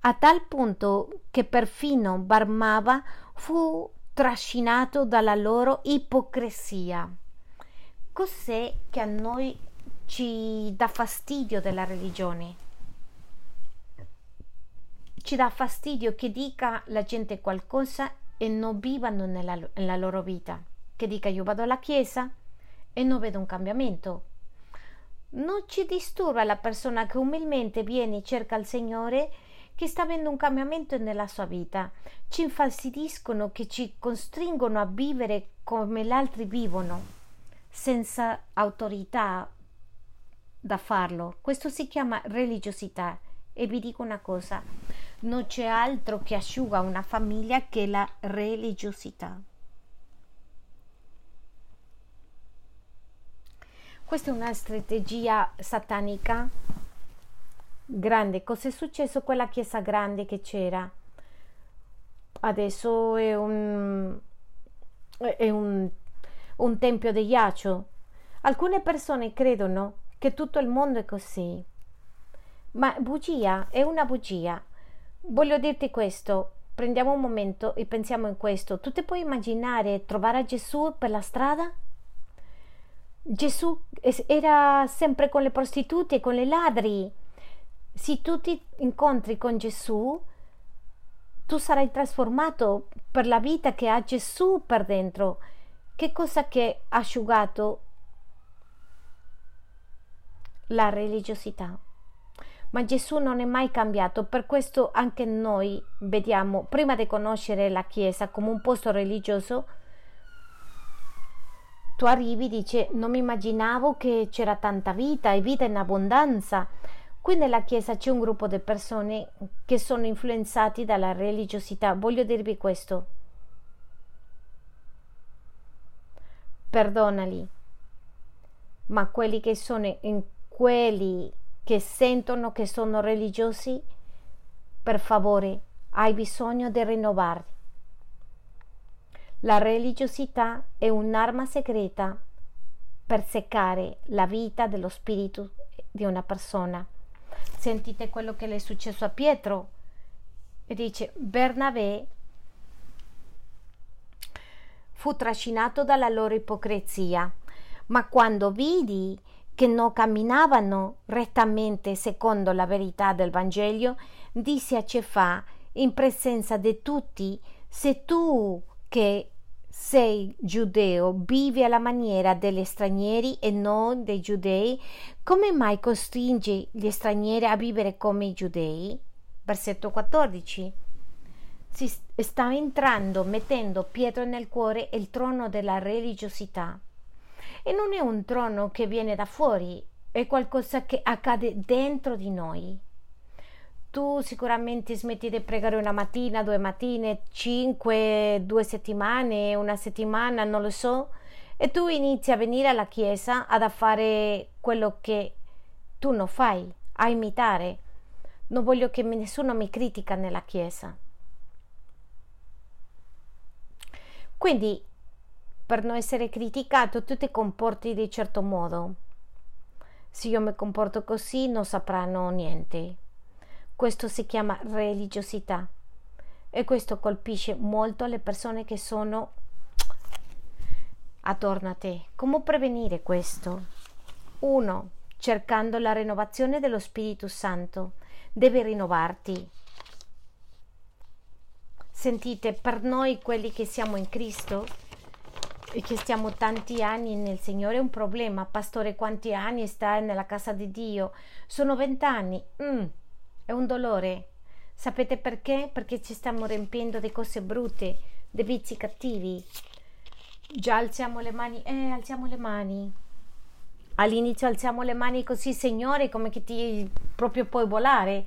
a tal punto che perfino Barmava fu trascinato dalla loro ipocrisia. Cos'è che a noi ci dà fastidio della religione? Ci dà fastidio che dica la gente qualcosa e non vivano nella, nella loro vita, che dica io vado alla chiesa e non vedo un cambiamento. Non ci disturba la persona che umilmente viene e cerca il Signore che sta avendo un cambiamento nella sua vita. Ci infastidiscono che ci costringono a vivere come gli altri vivono senza autorità da farlo. Questo si chiama religiosità e vi dico una cosa, non c'è altro che asciuga una famiglia che la religiosità. Questa è una strategia satanica grande. Cos'è successo con la chiesa grande che c'era? Adesso è un, è un un tempio di ghiaccio. Alcune persone credono che tutto il mondo è così. Ma bugia è una bugia. Voglio dirti questo. Prendiamo un momento e pensiamo in questo. Tu ti puoi immaginare trovare Gesù per la strada? Gesù era sempre con le prostitute, con le ladri. Se tu ti incontri con Gesù, tu sarai trasformato per la vita che ha Gesù per dentro che cosa che ha asciugato la religiosità? Ma Gesù non è mai cambiato, per questo anche noi vediamo, prima di conoscere la Chiesa come un posto religioso, tu arrivi e dici non mi immaginavo che c'era tanta vita e vita in abbondanza. Qui nella Chiesa c'è un gruppo di persone che sono influenzati dalla religiosità. Voglio dirvi questo. perdonali. Ma quelli che sono in quelli che sentono che sono religiosi, per favore, hai bisogno di rinnovarli. La religiosità è un'arma segreta per seccare la vita dello spirito di una persona. Sentite quello che le è successo a Pietro. E dice, Bernabé fu trascinato dalla loro ipocrisia, ma quando vidi che non camminavano rettamente secondo la verità del Vangelo, disse a Cefà in presenza di tutti, se tu che sei giudeo, vivi alla maniera degli stranieri e non dei giudei, come mai costringi gli stranieri a vivere come i giudei? Versetto 14 si sta entrando, mettendo Pietro nel cuore il trono della religiosità. E non è un trono che viene da fuori, è qualcosa che accade dentro di noi. Tu sicuramente smetti di pregare una mattina, due mattine, cinque, due settimane, una settimana, non lo so, e tu inizi a venire alla chiesa ad fare quello che tu non fai, a imitare. Non voglio che nessuno mi critica nella chiesa Quindi, per non essere criticato, tu ti comporti di certo modo. Se io mi comporto così, non sapranno niente. Questo si chiama religiosità e questo colpisce molto le persone che sono attorno a te. Come prevenire questo? Uno, cercando la rinnovazione dello Spirito Santo. Devi rinnovarti Sentite, per noi quelli che siamo in Cristo, che stiamo tanti anni nel Signore è un problema. Pastore, quanti anni stai nella casa di Dio? Sono vent'anni. Mm, è un dolore. Sapete perché? Perché ci stiamo riempiendo di cose brutte, di vizi cattivi. Già alziamo le mani, eh, alziamo le mani. All'inizio alziamo le mani così, Signore, come che ti proprio puoi volare.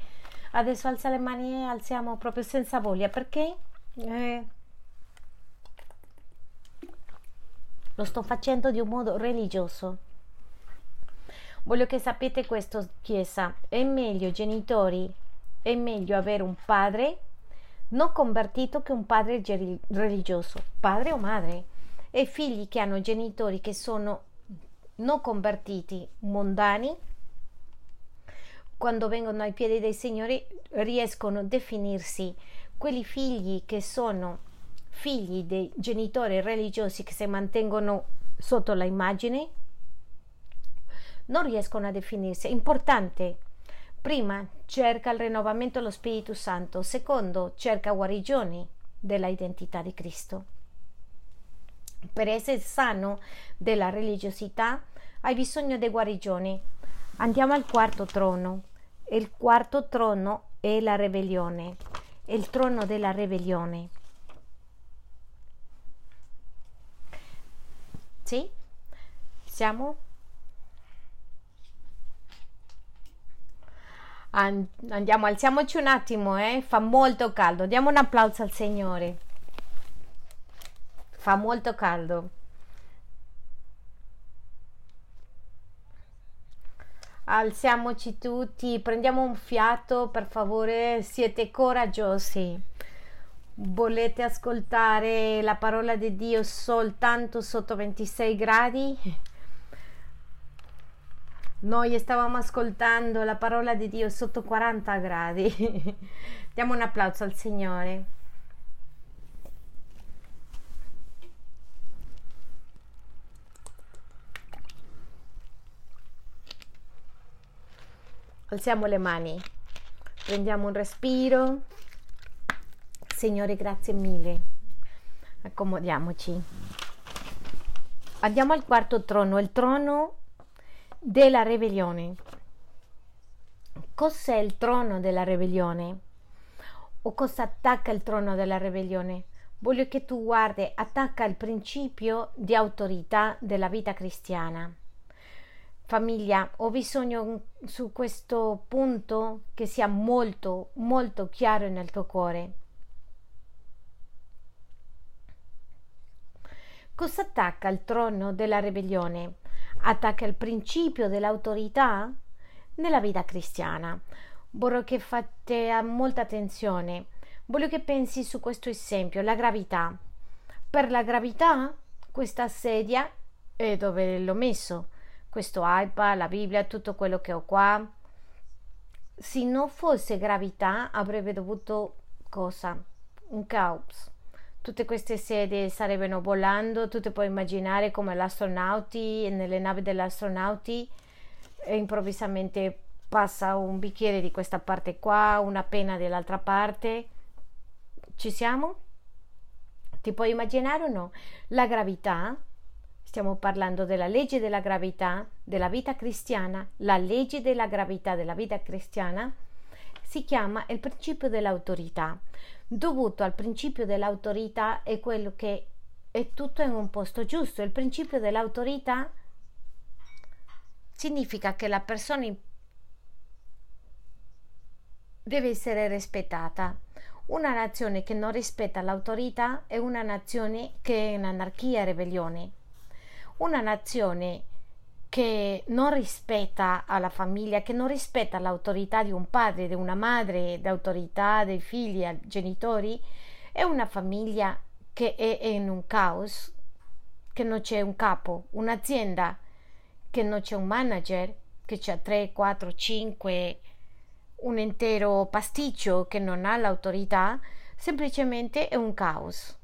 Adesso alza le mani e alziamo proprio senza voglia. Perché? Eh, lo sto facendo di un modo religioso. Voglio che sappiate questo, Chiesa. È meglio, genitori, è meglio avere un padre non convertito che un padre religioso, padre o madre, e figli che hanno genitori che sono non convertiti, mondani, quando vengono ai piedi dei Signori riescono a definirsi quelli figli che sono figli dei genitori religiosi che si mantengono sotto la immagine non riescono a definirsi. È importante. Prima cerca il rinnovamento dello Spirito Santo, secondo cerca guarigioni della identità di Cristo. Per essere sano della religiosità hai bisogno di guarigioni. Andiamo al quarto trono. Il quarto trono è la ribellione, il trono della ribellione. Sì? Siamo? Andiamo, alziamoci un attimo, eh? Fa molto caldo. Diamo un applauso al Signore. Fa molto caldo. Alziamoci tutti, prendiamo un fiato, per favore, siete coraggiosi. Volete ascoltare la parola di Dio soltanto sotto 26 gradi? Noi stavamo ascoltando la parola di Dio sotto 40 gradi. Diamo un applauso al Signore. Alziamo le mani, prendiamo un respiro. Signore, grazie mille. Accomodiamoci. Andiamo al quarto trono, il trono della ribellione. Cos'è il trono della ribellione? O cosa attacca il trono della ribellione? Voglio che tu guardi, attacca il principio di autorità della vita cristiana. Famiglia, ho bisogno su questo punto che sia molto, molto chiaro nel tuo cuore. Cosa attacca il trono della ribellione? Attacca il principio dell'autorità nella vita cristiana. Vorrei che fate molta attenzione. Voglio che pensi su questo esempio, la gravità. Per la gravità, questa sedia è dove l'ho messo. Questo iPad, la Bibbia, tutto quello che ho qua. Se non fosse gravità, avrebbe dovuto cosa? Un caos tutte queste sedie sarebbero volando, tu ti puoi immaginare come gli astronauti, nelle navi degli astronauti, e improvvisamente passa un bicchiere di questa parte qua, una penna dall'altra parte. Ci siamo? Ti puoi immaginare o no? La gravità, stiamo parlando della legge della gravità della vita cristiana, la legge della gravità della vita cristiana si chiama il principio dell'autorità dovuto al principio dell'autorità è quello che è tutto in un posto giusto. Il principio dell'autorità significa che la persona deve essere rispettata. Una nazione che non rispetta l'autorità è una nazione che è in anarchia e ribellione. Una nazione che non rispetta la famiglia, che non rispetta l'autorità di un padre, di una madre, l'autorità dei figli, dei genitori, è una famiglia che è in un caos, che non c'è un capo, un'azienda che non c'è un manager, che c'è 3, 4, 5, un intero pasticcio che non ha l'autorità, semplicemente è un caos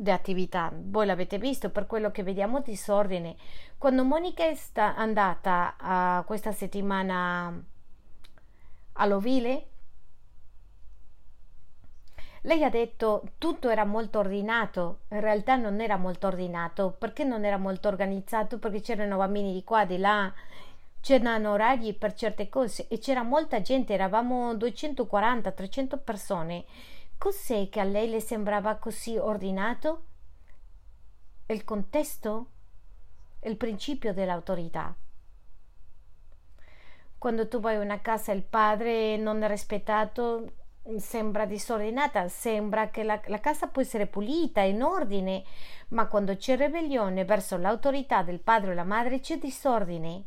di attività. Voi l'avete visto, per quello che vediamo disordine. Quando Monica è andata uh, questa settimana all'ovile, Lei ha detto tutto era molto ordinato, in realtà non era molto ordinato, perché non era molto organizzato? Perché c'erano bambini di qua, di là, c'erano orari per certe cose e c'era molta gente, eravamo 240-300 persone. Cos'è che a lei le sembrava così ordinato? Il contesto? Il principio dell'autorità. Quando tu vai a una casa e il padre non è rispettato, sembra disordinata, sembra che la, la, casa può essere pulita, in ordine, ma quando c'è ribellione verso l'autorità del padre o la madre c'è disordine.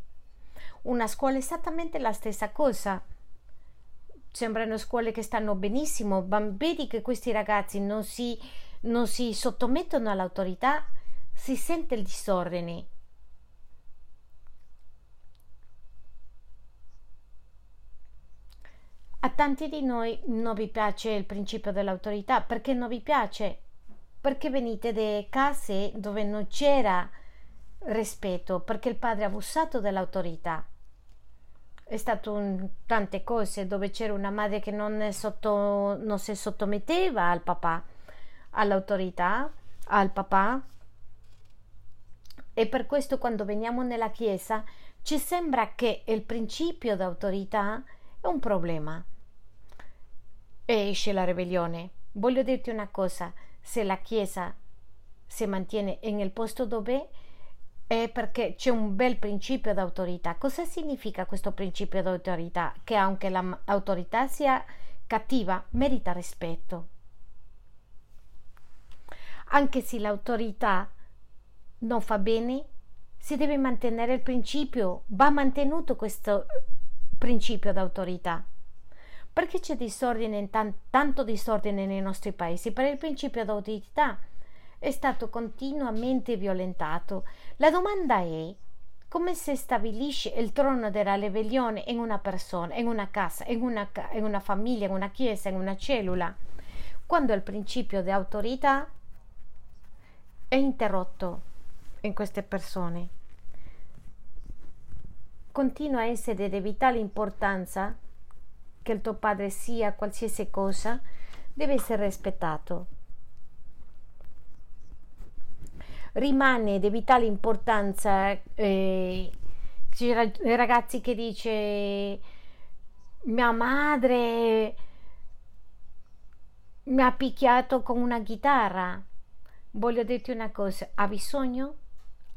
Una scuola è esattamente la stessa cosa. Sembrano scuole che stanno benissimo, vedi che questi ragazzi non si, non si sottomettono all'autorità, si sente il disordine. A tanti di noi non vi piace il principio dell'autorità. Perché non vi piace? Perché venite da case dove non c'era rispetto, perché il padre ha abusato dell'autorità. È stato un, tante cose dove c'era una madre che non, sotto, non si sottometteva al papà, all'autorità, al papà. E per questo quando veniamo nella chiesa ci sembra che il principio d'autorità è un problema e esce la ribellione. Voglio dirti una cosa, se la Chiesa si mantiene nel posto dove è perché c'è un bel principio d'autorità. Cosa significa questo principio d'autorità? Che anche l'autorità sia cattiva, merita rispetto. Anche se l'autorità non fa bene, si deve mantenere il principio, va mantenuto questo principio d'autorità. Perché c'è disordine, tanto disordine nei nostri paesi? Per il principio d'autorità è stato continuamente violentato. La domanda è come si stabilisce il trono della ribellione in una persona, in una casa, in una, in una famiglia, in una chiesa, in una cellula, quando il principio di autorità è interrotto in queste persone. Continua a essere di vitale importanza che il tuo padre sia qualsiasi cosa, deve essere rispettato. Rimane di vitale importanza eh, i ragazzi che dice mia madre mi ha picchiato con una chitarra. Voglio dirti una cosa, ha bisogno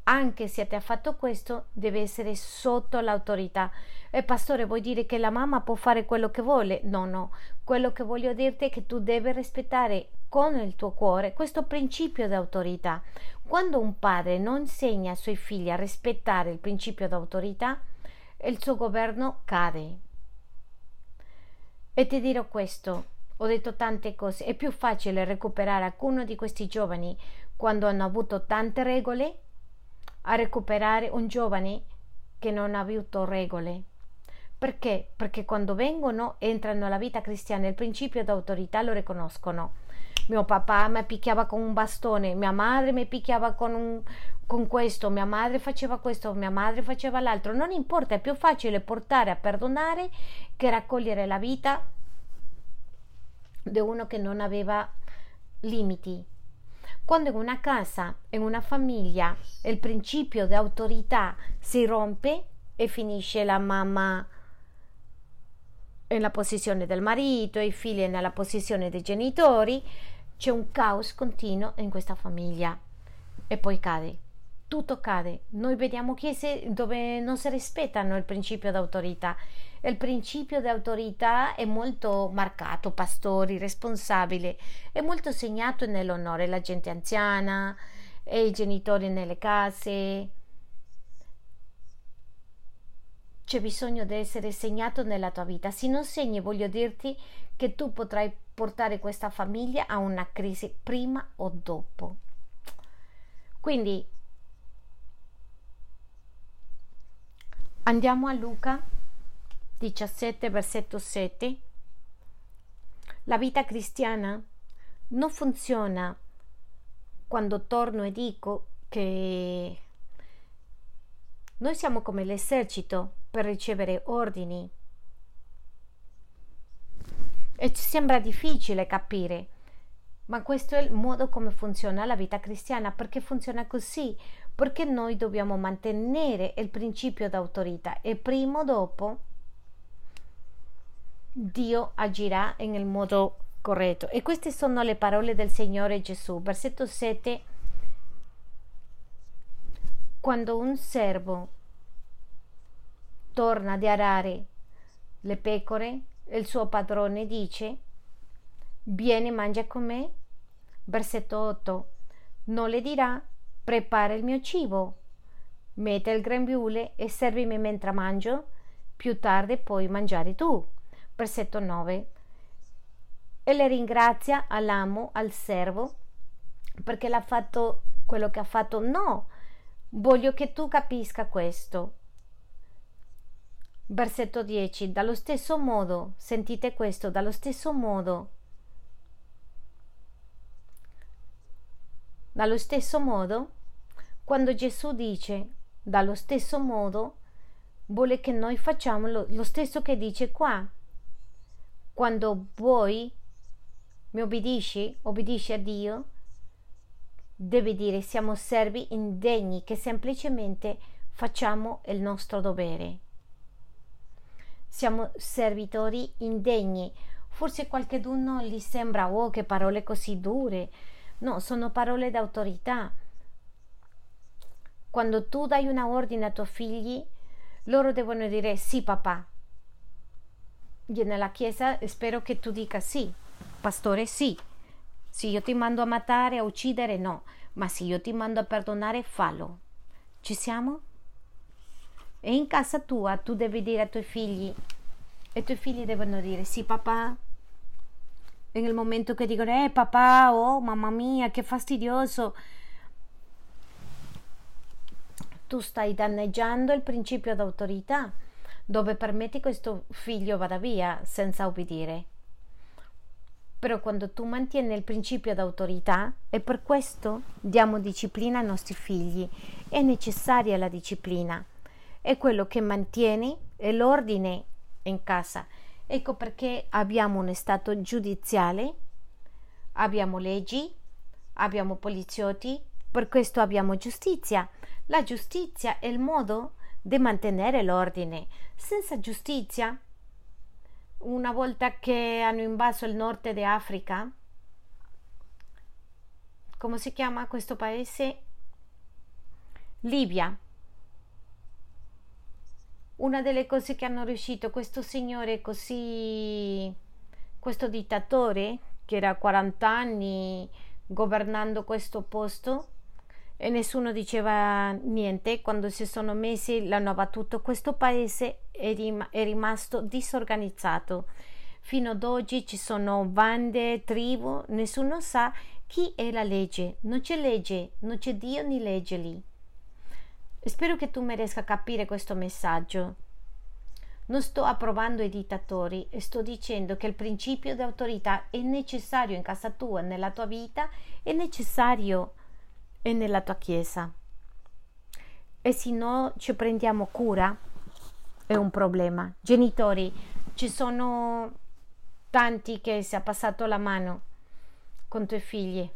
anche se ti ha fatto questo, deve essere sotto l'autorità. E pastore, vuoi dire che la mamma può fare quello che vuole? No, no. Quello che voglio dirti è che tu devi rispettare con il tuo cuore questo principio di autorità. Quando un padre non insegna ai suoi figli a rispettare il principio di autorità, il suo governo cade. E ti dirò questo, ho detto tante cose, è più facile recuperare alcuno di questi giovani quando hanno avuto tante regole a recuperare un giovane che non ha avuto regole. Perché? Perché quando vengono, entrano nella vita cristiana, il principio d'autorità lo riconoscono. Mio papà mi picchiava con un bastone, mia madre mi picchiava con, un, con questo, mia madre faceva questo, mia madre faceva l'altro. Non importa, è più facile portare a perdonare che raccogliere la vita di uno che non aveva limiti, quando in una casa, in una famiglia, il principio di autorità si rompe e finisce la mamma nella posizione del marito, i figli nella posizione dei genitori, c'è un caos continuo in questa famiglia e poi cade. Tutto cade. Noi vediamo chiese dove non si rispettano il principio d'autorità il principio di autorità è molto marcato, pastori, responsabili, è molto segnato nell'onore, la gente anziana, e i genitori nelle case. C'è bisogno di essere segnato nella tua vita. Se non segni, voglio dirti che tu potrai portare questa famiglia a una crisi prima o dopo. Quindi andiamo a Luca 17, versetto 7. La vita cristiana non funziona quando torno e dico che noi siamo come l'esercito per ricevere ordini. E ci sembra difficile capire Ma questo è il modo come funziona la vita cristiana, perché funziona così, perché noi dobbiamo mantenere il principio d'autorità e prima o dopo Dio agirà nel modo corretto. E queste sono le parole del Signore Gesù. Versetto 7. Quando un servo torna ad arare le pecore, il suo padrone dice vieni mangia con me versetto 8 non le dirà prepara il mio cibo mette il grembiule e servimi mentre mangio più tardi puoi mangiare tu versetto 9 e le ringrazia all'amo al servo perché l'ha fatto quello che ha fatto. No voglio che tu capisca questo. Versetto 10 dallo stesso modo sentite questo dallo stesso modo. Dallo stesso modo, quando Gesù dice dallo stesso modo, vuole che noi facciamo lo, lo stesso che dice qua. Quando vuoi mi obbedisci, obbedisci a Dio, devi dire siamo servi indegni che semplicemente facciamo il nostro dovere. Siamo servitori indegni. Forse qualcuno gli sembra, oh, che parole così dure. No, sono parole d'autorità. Quando tu dai una ordine ai tuoi figli, loro devono dire sì papà. Nella chiesa spero che tu dica sì, pastore sì. Se io ti mando a matare, a uccidere, no. Ma se io ti mando a perdonare, fallo. Ci siamo? E in casa tua tu devi dire ai tuoi figli, e i tuoi figli devono dire sì papà, nel momento che dicono eh papà oh mamma mia che fastidioso tu stai danneggiando il principio d'autorità dove permetti che questo figlio vada via senza obbedire però quando tu mantieni il principio d'autorità e per questo diamo disciplina ai nostri figli è necessaria la disciplina. È quello che mantieni è l'ordine in casa. Ecco perché abbiamo un Stato giudiziale, abbiamo leggi, abbiamo poliziotti, per questo abbiamo giustizia. La giustizia è il modo di mantenere l'ordine. Senza giustizia, una volta che hanno invaso il nord di Africa, come si chiama questo paese? Libia una delle cose che hanno riuscito questo signore così questo dittatore che era 40 anni governando questo posto e nessuno diceva niente. Quando si sono messi l'hanno abbattuto. Questo paese è, rim- è rimasto disorganizzato. Fino ad oggi ci sono bande tribù nessuno sa chi è la legge. Non c'è legge non c'è Dio né legge lì. Spero che tu mi riesca a capire questo messaggio. Non sto approvando i dittatori sto dicendo che il principio di autorità è necessario in casa tua, nella tua vita, è necessario e nella tua chiesa. E se no ci prendiamo cura, è un problema. Genitori, ci sono tanti che si è passato la mano con i tuoi figli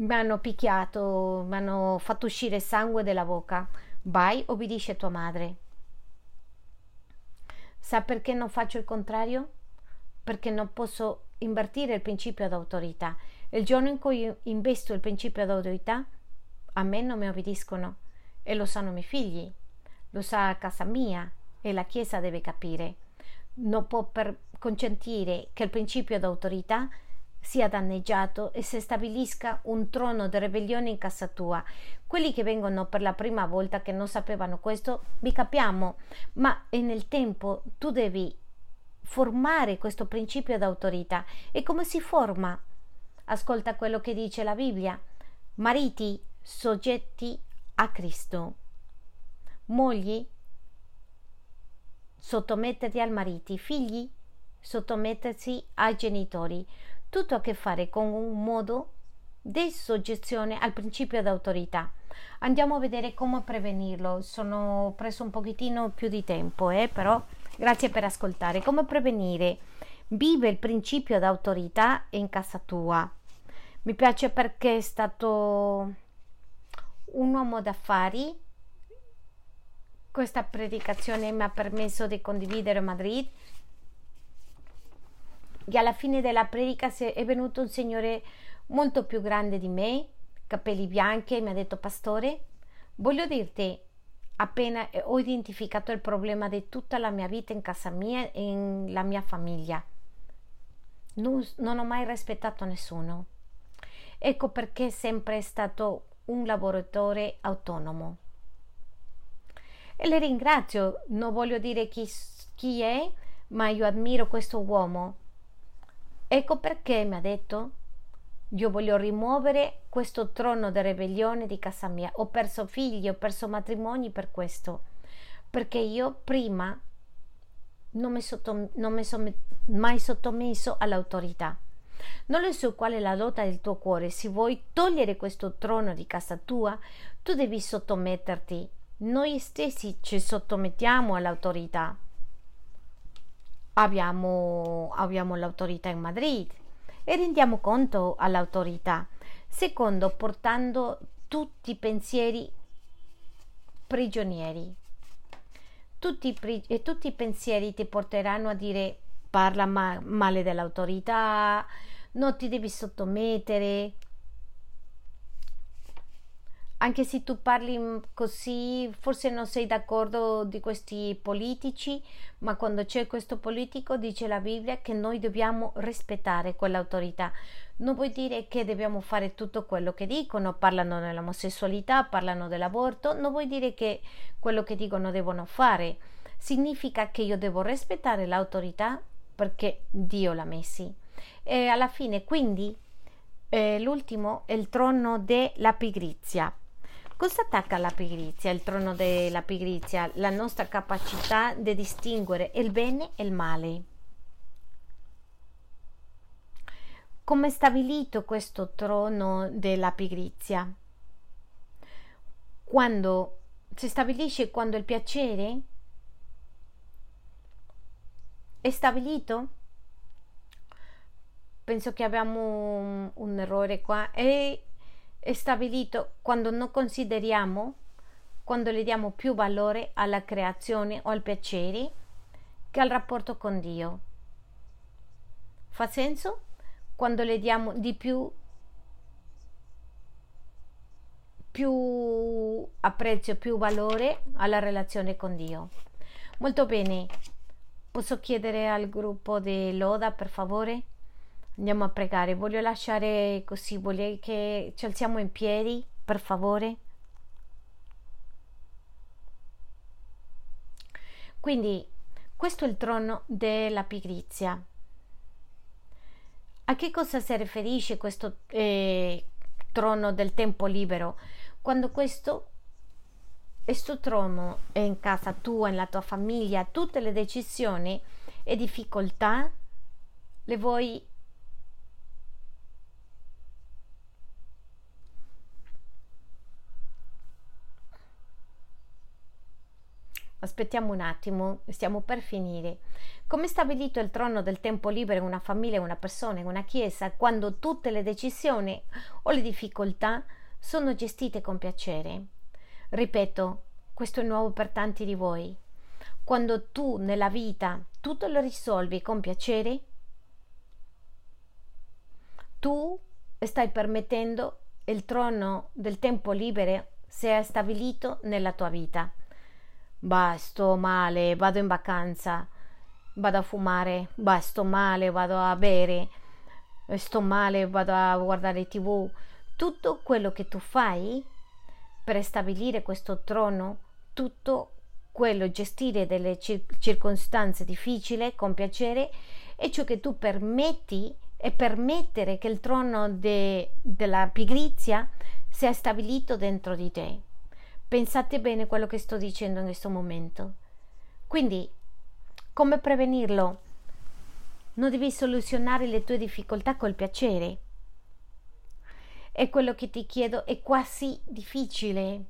mi hanno picchiato, mi hanno fatto uscire sangue dalla bocca. Vai, obbedisci a tua madre. Sa perché non faccio il contrario? Perché non posso invertire il principio d'autorità. Il giorno in cui investo il principio d'autorità, a me non mi obbediscono e lo sanno i miei figli, lo sa casa mia e la Chiesa deve capire. Non può consentire che il principio d'autorità sia danneggiato e se stabilisca un trono di ribellione in casa tua. Quelli che vengono per la prima volta che non sapevano questo, vi capiamo, ma nel tempo tu devi formare questo principio d'autorità. E come si forma? Ascolta quello che dice la Bibbia. Mariti soggetti a Cristo. Mogli sottometterti al mariti, figli sottomettersi ai genitori tutto a che fare con un modo di soggezione al principio d'autorità. Andiamo a vedere come prevenirlo. Sono preso un pochettino più di tempo, eh, però grazie per ascoltare. Come prevenire? vive il principio d'autorità in casa tua. Mi piace perché è stato un uomo d'affari. Questa predicazione mi ha permesso di condividere Madrid. E alla fine della predica è venuto un signore molto più grande di me, capelli bianchi, e mi ha detto: Pastore, voglio dirti, appena ho identificato il problema di tutta la mia vita in casa mia e nella mia famiglia. Non, non ho mai rispettato nessuno. Ecco perché è sempre stato un lavoratore autonomo. E le ringrazio, non voglio dire chi, chi è, ma io ammiro questo uomo. Ecco perché mi ha detto, io voglio rimuovere questo trono di ribellione di casa mia. Ho perso figli, ho perso matrimoni per questo, perché io prima non mi, sottom- non mi sono mai sottomesso all'autorità. Non lo so qual è la lotta del tuo cuore. Se vuoi togliere questo trono di casa tua, tu devi sottometterti. Noi stessi ci sottomettiamo all'autorità. Abbiamo, abbiamo l'autorità in Madrid e rendiamo conto all'autorità. Secondo, portando tutti i pensieri prigionieri. Tutti, e tutti i pensieri ti porteranno a dire parla ma- male dell'autorità, non ti devi sottomettere. Anche se tu parli così, forse non sei d'accordo di questi politici, ma quando c'è questo politico dice la Bibbia che noi dobbiamo rispettare quell'autorità. Non vuol dire che dobbiamo fare tutto quello che dicono, parlano dell'omosessualità, parlano dell'aborto, non vuol dire che quello che dicono devono fare. Significa che io devo rispettare l'autorità perché Dio l'ha messi. E alla fine, quindi, eh, l'ultimo è il trono della pigrizia. Cosa attacca la pigrizia? Il trono della pigrizia, la nostra capacità di distinguere il bene e il male. Come è stabilito questo trono della pigrizia? Quando si stabilisce quando il piacere è stabilito? Penso che abbiamo un, un errore qua. È, è stabilito quando non consideriamo, quando le diamo più valore alla creazione o al piacere che al rapporto con Dio. Fa senso? Quando le diamo di più più apprezzo, più valore alla relazione con Dio. Molto bene, Posso chiedere al gruppo di Loda, per favore? Andiamo a pregare. Voglio lasciare così, voglio che ci alziamo in piedi, per favore. Quindi, questo è il trono della pigrizia. A che cosa si riferisce questo eh, trono del tempo libero? Quando questo questo trono è in casa tua, nella tua famiglia, tutte le decisioni e difficoltà le vuoi Aspettiamo un attimo, stiamo per finire. Come stabilito il trono del tempo libero in una famiglia, in una persona, in una chiesa, quando tutte le decisioni o le difficoltà sono gestite con piacere? Ripeto, questo è nuovo per tanti di voi. Quando tu nella vita tutto lo risolvi con piacere, tu stai permettendo il trono del tempo libero sia stabilito nella tua vita. Bah, sto male, vado in vacanza, vado a fumare, bah, sto male, vado a bere, sto male, vado a guardare tv. Tutto quello che tu fai per stabilire questo trono, tutto quello gestire delle circostanze difficili con piacere è ciò che tu permetti e permettere che il trono de, della pigrizia sia stabilito dentro di te. Pensate bene quello che sto dicendo in questo momento. Quindi, come prevenirlo? Non devi soluzionare le tue difficoltà col piacere è quello che ti chiedo, è quasi difficile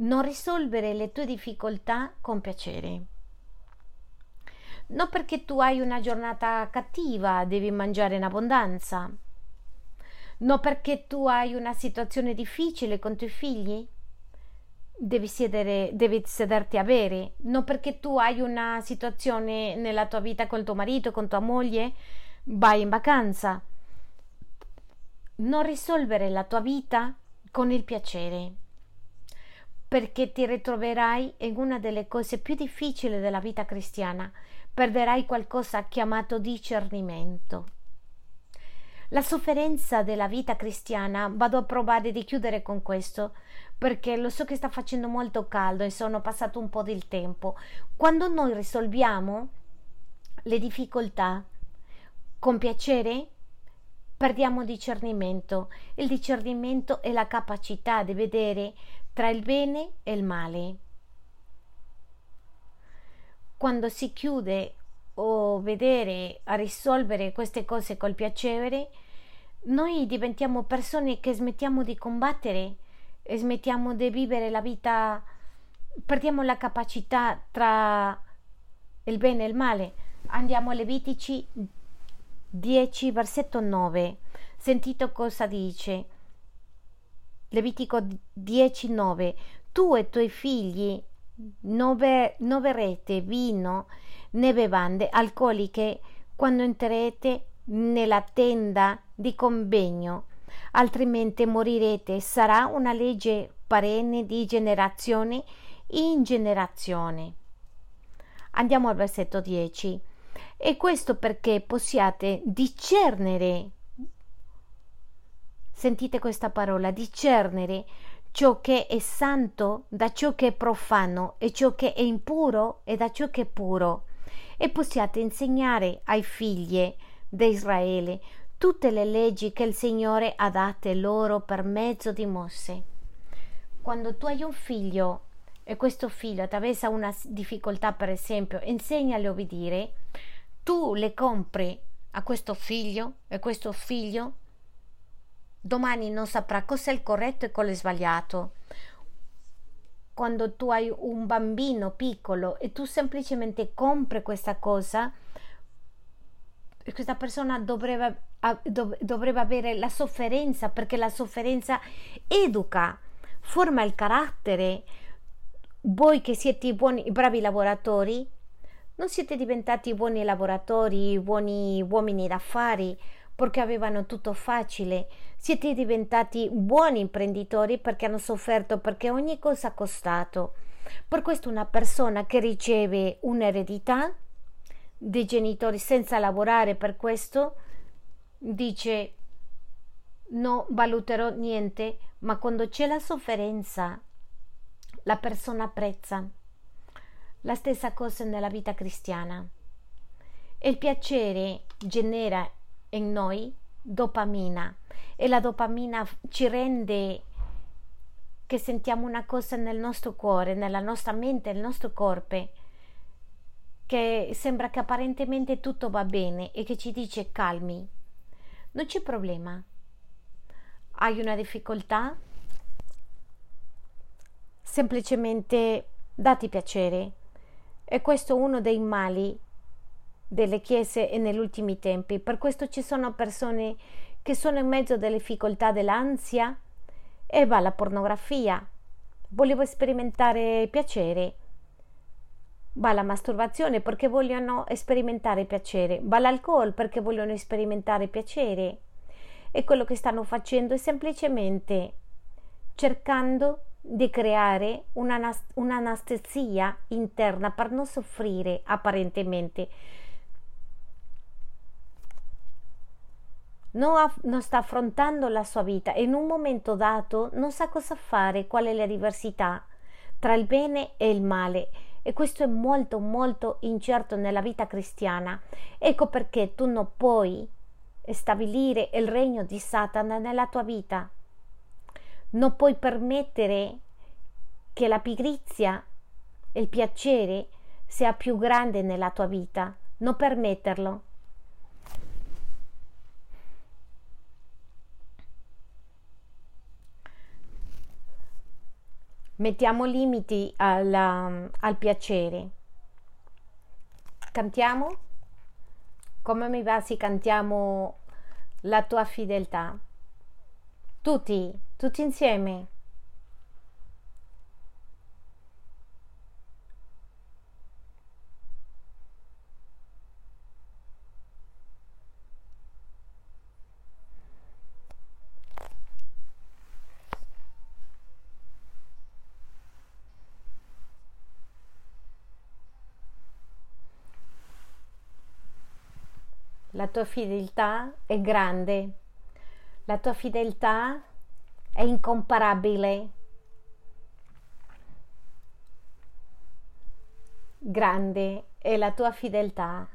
non risolvere le tue difficoltà con piacere. Non perché tu hai una giornata cattiva devi mangiare in abbondanza. Non perché tu hai una situazione difficile con i tuoi figli devi, sedere, devi sederti a bere. Non perché tu hai una situazione nella tua vita con tuo marito, con tua moglie, vai in vacanza. Non risolvere la tua vita con il piacere perché ti ritroverai in una delle cose più difficili della vita cristiana, perderai qualcosa chiamato discernimento. La sofferenza della vita cristiana, vado a provare di chiudere con questo, perché lo so che sta facendo molto caldo e sono passato un po' del tempo. Quando noi risolviamo le difficoltà con piacere, perdiamo discernimento. Il discernimento è la capacità di vedere tra il bene e il male. Quando si chiude o vedere a risolvere queste cose col piacere, noi diventiamo persone che smettiamo di combattere e smettiamo di vivere la vita, perdiamo la capacità tra il bene e il male. Andiamo a Levitici 10, versetto 9. Sentito cosa dice. Levitico 10, 9. Tu e i tuoi figli non berrete vino né bevande alcoliche quando entrerete nella tenda di convegno, altrimenti morirete. Sarà una legge perenne di generazione in generazione. Andiamo al versetto 10. E questo perché possiate discernere Sentite questa parola, discernere ciò che è santo da ciò che è profano e ciò che è impuro e da ciò che è puro. E possiate insegnare ai figli di Israele tutte le leggi che il Signore ha date loro per mezzo di Mosè. Quando tu hai un figlio e questo figlio attraversa una difficoltà, per esempio, insegnale a obbedire, tu le compri a questo figlio e questo figlio domani non saprà cos'è il corretto e cosa è sbagliato. Quando tu hai un bambino piccolo e tu semplicemente compri questa cosa, questa persona dovrebbe, dovrebbe avere la sofferenza perché la sofferenza educa, forma il carattere. Voi che siete buoni, bravi lavoratori, non siete diventati buoni lavoratori, buoni uomini d'affari, perché avevano tutto facile. Siete diventati buoni imprenditori perché hanno sofferto, perché ogni cosa ha costato. Per questo una persona che riceve un'eredità dei genitori senza lavorare per questo dice non valuterò niente, ma quando c'è la sofferenza la persona apprezza. La stessa cosa nella vita cristiana. Il piacere genera in noi dopamina e la dopamina ci rende che sentiamo una cosa nel nostro cuore, nella nostra mente, nel nostro corpo, che sembra che apparentemente tutto va bene e che ci dice calmi, non c'è problema. Hai una difficoltà? Semplicemente dati piacere. E questo è uno dei mali delle chiese negli ultimi tempi. Per questo ci sono persone che sono in mezzo alle difficoltà dell'ansia e va la pornografia. Volevo sperimentare piacere. Va la masturbazione perché vogliono sperimentare piacere. Va l'alcol perché vogliono sperimentare piacere. E quello che stanno facendo è semplicemente cercando di creare un'anestesia interna per non soffrire apparentemente non, ha, non, sta affrontando la sua vita e in un momento dato non sa cosa fare, qual è la diversità tra il bene e il male. E questo è molto molto incerto nella vita cristiana. Ecco perché tu non puoi stabilire il regno di Satana nella tua vita. Non puoi permettere che la pigrizia e il piacere sia più grande nella tua vita. Non permetterlo. Mettiamo limiti alla, al piacere. Cantiamo? Come mi va se cantiamo la tua fedeltà? Tutti, tutti insieme. La tua fedeltà è grande, la tua fedeltà è incomparabile. Grande è la tua fedeltà.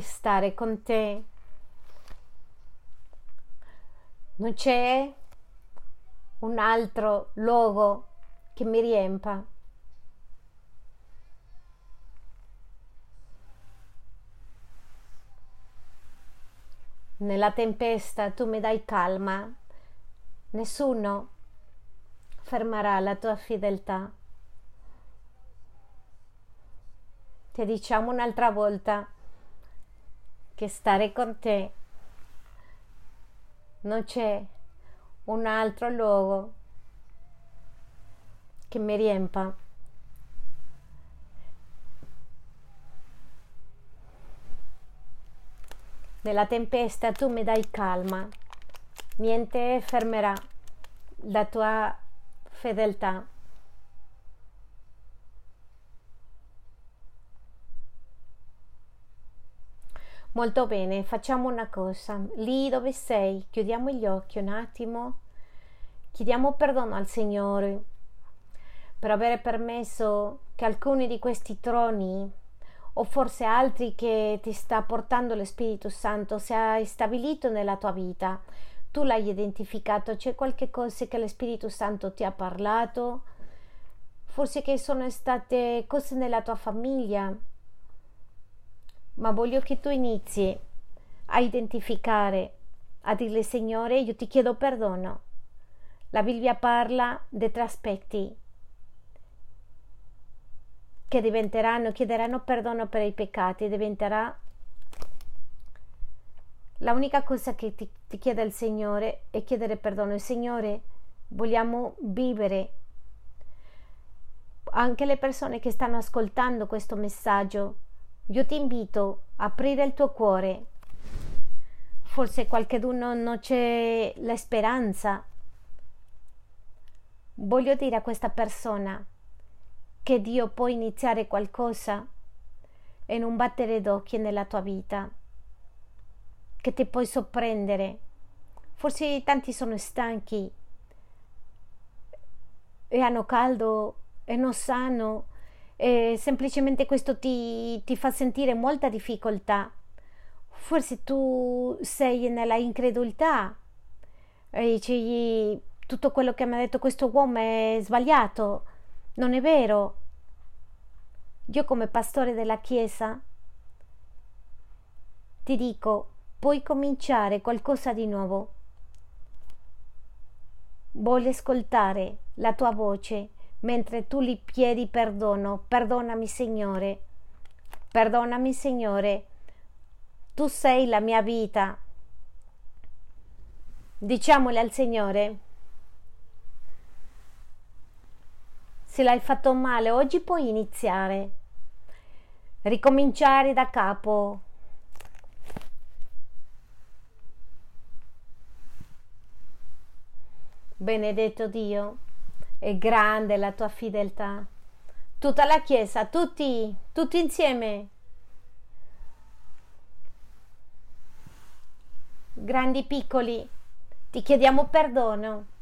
Stare con te. Non c'è un altro luogo che mi riempa. Nella tempesta tu mi dai calma, nessuno fermerà la tua fedeltà. Ti diciamo un'altra volta che stare con te. Non c'è un altro luogo che mi riempa. Nella tempesta tu mi dai calma, niente fermerà la tua fedeltà. Molto bene, facciamo una cosa. Lì dove sei, chiudiamo gli occhi un attimo, chiediamo perdono al Signore per aver permesso che alcuni di questi troni o forse altri che ti sta portando lo Spirito Santo sia stabilito nella tua vita. Tu l'hai identificato, c'è qualche cosa che lo Spirito Santo ti ha parlato, forse che sono state cose nella tua famiglia ma voglio che tu inizi a identificare, a dirle Signore, io ti chiedo perdono. La Bibbia parla di tre aspetti che diventeranno, chiederanno perdono per i peccati, diventerà la unica cosa che ti, ti chiede il Signore è chiedere perdono. Signore, vogliamo vivere. Anche le persone che stanno ascoltando questo messaggio io ti invito a aprire il tuo cuore. Forse qualcuno non c'è la speranza. Voglio dire a questa persona che Dio può iniziare qualcosa in un battere d'occhio nella tua vita, che ti puoi sorprendere. Forse tanti sono stanchi e hanno caldo e non sanno eh, semplicemente questo ti, ti fa sentire molta difficoltà. Forse tu sei nella incredulità e dici tutto quello che mi ha detto questo uomo è sbagliato, non è vero. Io come pastore della Chiesa ti dico, puoi cominciare qualcosa di nuovo. Voglio ascoltare la tua voce mentre tu gli chiedi perdono, perdonami Signore, perdonami Signore, tu sei la mia vita. Diciamole al Signore, se l'hai fatto male, oggi puoi iniziare. ricominciare da capo. Benedetto Dio, è grande la tua fedeltà. Tutta la Chiesa, tutti, tutti insieme. Grandi, piccoli, ti chiediamo perdono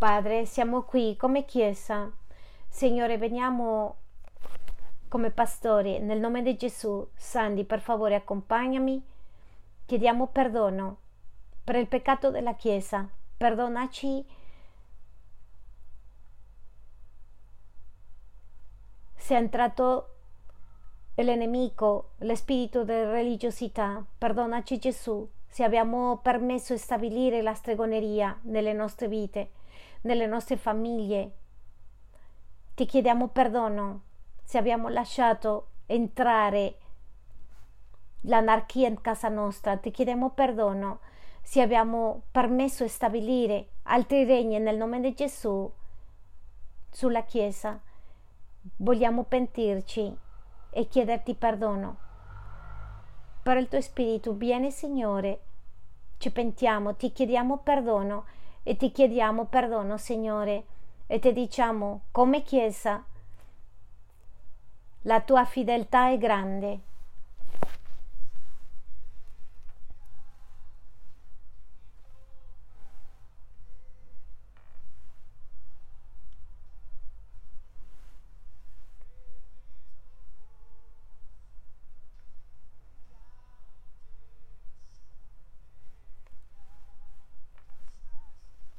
Padre, siamo qui come Chiesa. Signore, veniamo come pastori. Nel nome di Gesù, Sandy, per favore, accompagnami. Chiediamo perdono per il peccato della Chiesa. Perdonaci. Se è entrato il nemico, lo spirito della religiosità. Perdonaci Gesù se abbiamo permesso di stabilire la stregoneria nelle nostre vite nelle nostre famiglie. Ti chiediamo perdono se abbiamo lasciato entrare l'anarchia in casa nostra, ti chiediamo perdono se abbiamo permesso di stabilire altri regni nel nome di Gesù sulla Chiesa. Vogliamo pentirci e chiederti perdono. Per il tuo Spirito, vieni Signore, ci pentiamo, ti chiediamo perdono e ti chiediamo perdono, Signore, e ti diciamo come Chiesa, la tua fedeltà è grande.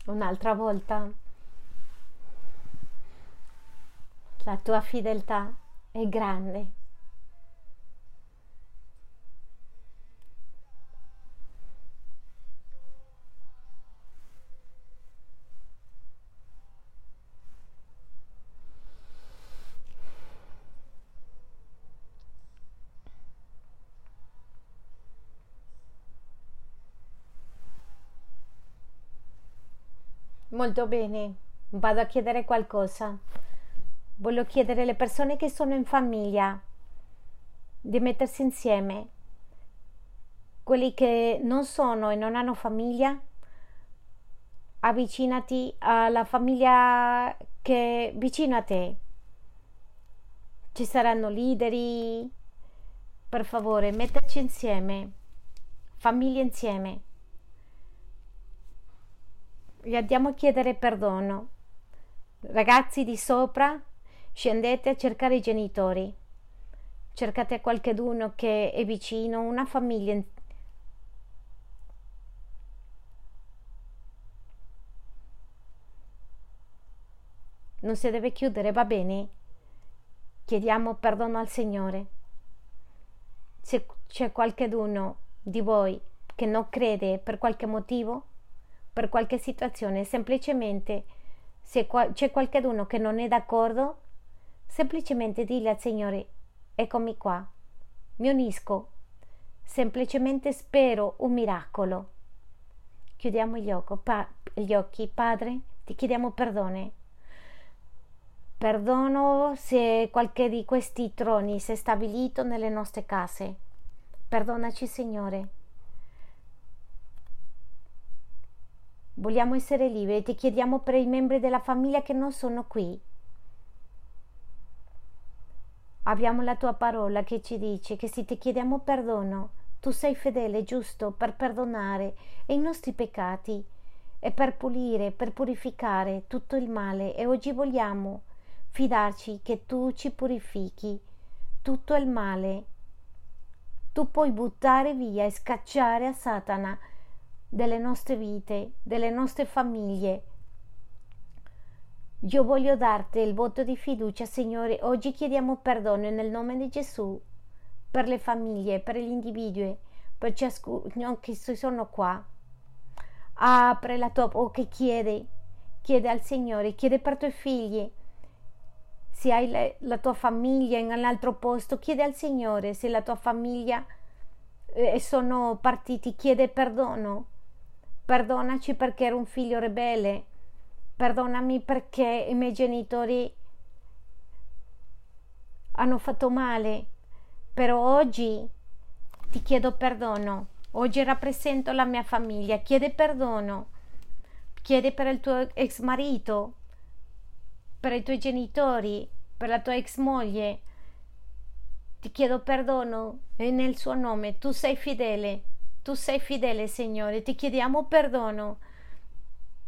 Un'altra volta. La tua fedeltà è grande. Molto bene, vado a chiedere qualcosa. Voglio chiedere alle persone che sono in famiglia di mettersi insieme. Quelli che non sono e non hanno famiglia, avvicinati alla famiglia che è vicino a te. Ci saranno leaderi. Per favore, metterci insieme. Famiglie insieme gli andiamo a chiedere perdono. Ragazzi di sopra, scendete a cercare i genitori. Cercate qualcuno che è vicino, una famiglia. Non si deve chiudere, va bene? Chiediamo perdono al Signore. Se c'è qualcuno di voi che non crede per qualche motivo, per qualche situazione, semplicemente se c'è qualcuno che non è d'accordo, semplicemente dille al Signore, eccomi qua, mi unisco, semplicemente spero un miracolo. Chiudiamo gli occhi, pa- gli occhi. Padre, ti chiediamo perdono. Perdono se qualche di questi troni si è stabilito nelle nostre case. Perdonaci, Signore Vogliamo essere liberi e ti chiediamo per i membri della famiglia che non sono qui. Abbiamo la tua parola che ci dice che se ti chiediamo perdono, tu sei fedele e giusto per perdonare i nostri peccati e per pulire, per purificare tutto il male e oggi vogliamo fidarci che tu ci purifichi tutto il male. Tu puoi buttare via e scacciare a Satana delle nostre vite, delle nostre famiglie. Io voglio darti il voto di fiducia, Signore. Oggi chiediamo perdono nel nome di Gesù per le famiglie, per gli individui, per ciascuno che sono qua. Apre la tua bocca e chiede chiede al Signore, chiede per i tuoi figli. Se hai la, la tua famiglia in un altro posto, chiede al Signore. Se la tua famiglia eh, sono partiti, chiede perdono. Perdonaci perché ero un figlio ribelle. Perdonami perché i miei genitori hanno fatto male. Però oggi ti chiedo perdono. Oggi rappresento la mia famiglia. Chiede perdono Chiede per il tuo ex marito, per i tuoi genitori, per la tua ex moglie. Ti chiedo perdono e nel suo nome tu sei fedele. Tu sei fedele, Signore. Ti chiediamo perdono.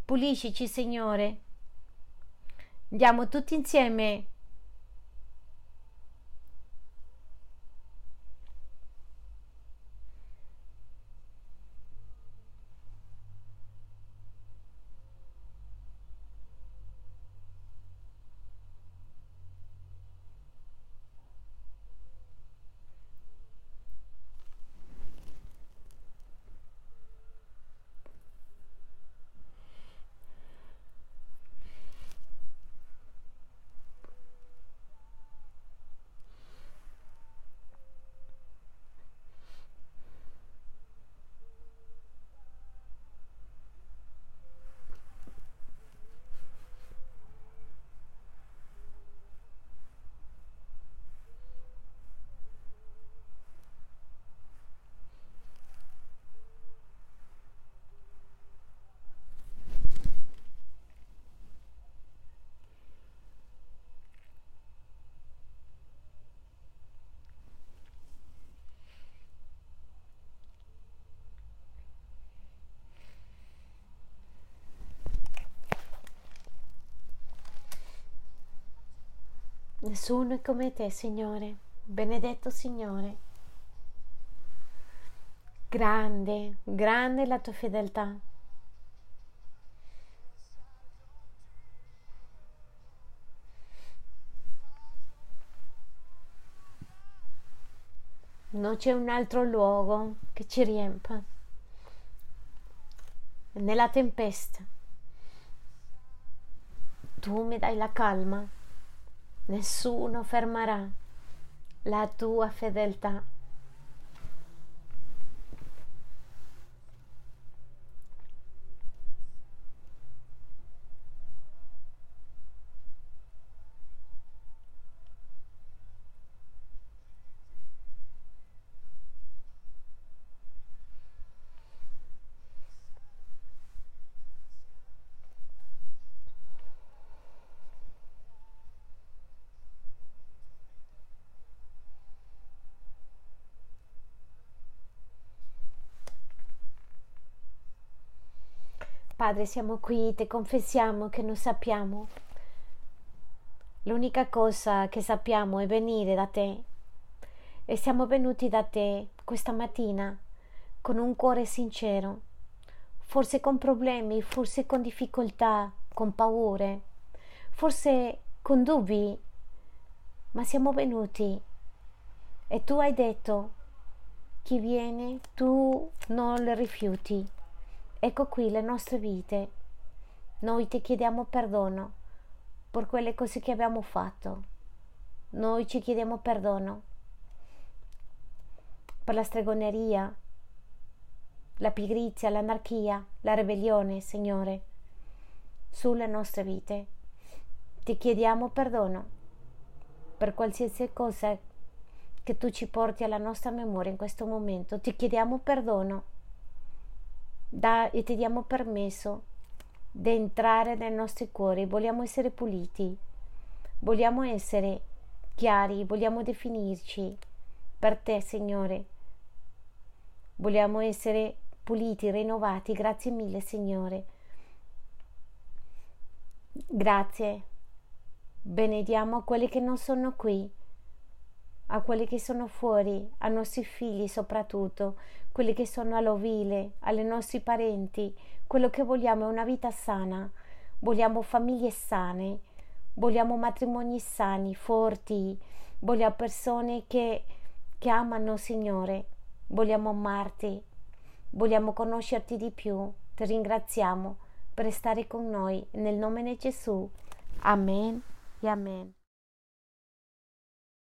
Puliscici, Signore. Andiamo tutti insieme Nessuno è come te, Signore. Benedetto Signore. Grande, grande la tua fedeltà. Non c'è un altro luogo che ci riempa. Nella tempesta. Tu mi dai la calma nessuno fermerà la tua fedeltà. Padre, siamo qui, ti confessiamo che non sappiamo. L'unica cosa che sappiamo è venire da te. E siamo venuti da te questa mattina con un cuore sincero, forse con problemi, forse con difficoltà, con paure, forse con dubbi, ma siamo venuti e tu hai detto chi viene tu non le rifiuti. Ecco qui le nostre vite. Noi ti chiediamo perdono per quelle cose che abbiamo fatto. Noi ci chiediamo perdono per la stregoneria, la pigrizia, l'anarchia, la ribellione, Signore, sulle nostre vite. Ti chiediamo perdono per qualsiasi cosa che tu ci porti alla nostra memoria in questo momento. Ti chiediamo perdono da, e ti diamo permesso di entrare nei nostri cuori. Vogliamo essere puliti, vogliamo essere chiari, vogliamo definirci per te, Signore. Vogliamo essere puliti, rinnovati. Grazie mille, Signore. Grazie. Benediamo quelli che non sono qui a quelli che sono fuori, ai nostri figli soprattutto, quelli che sono all'ovile, ai nostri parenti. Quello che vogliamo è una vita sana, vogliamo famiglie sane, vogliamo matrimoni sani, forti, vogliamo persone che, che amano Signore, vogliamo amarti, vogliamo conoscerti di più. Ti ringraziamo per stare con noi. Nel nome di Gesù. Amen e amen.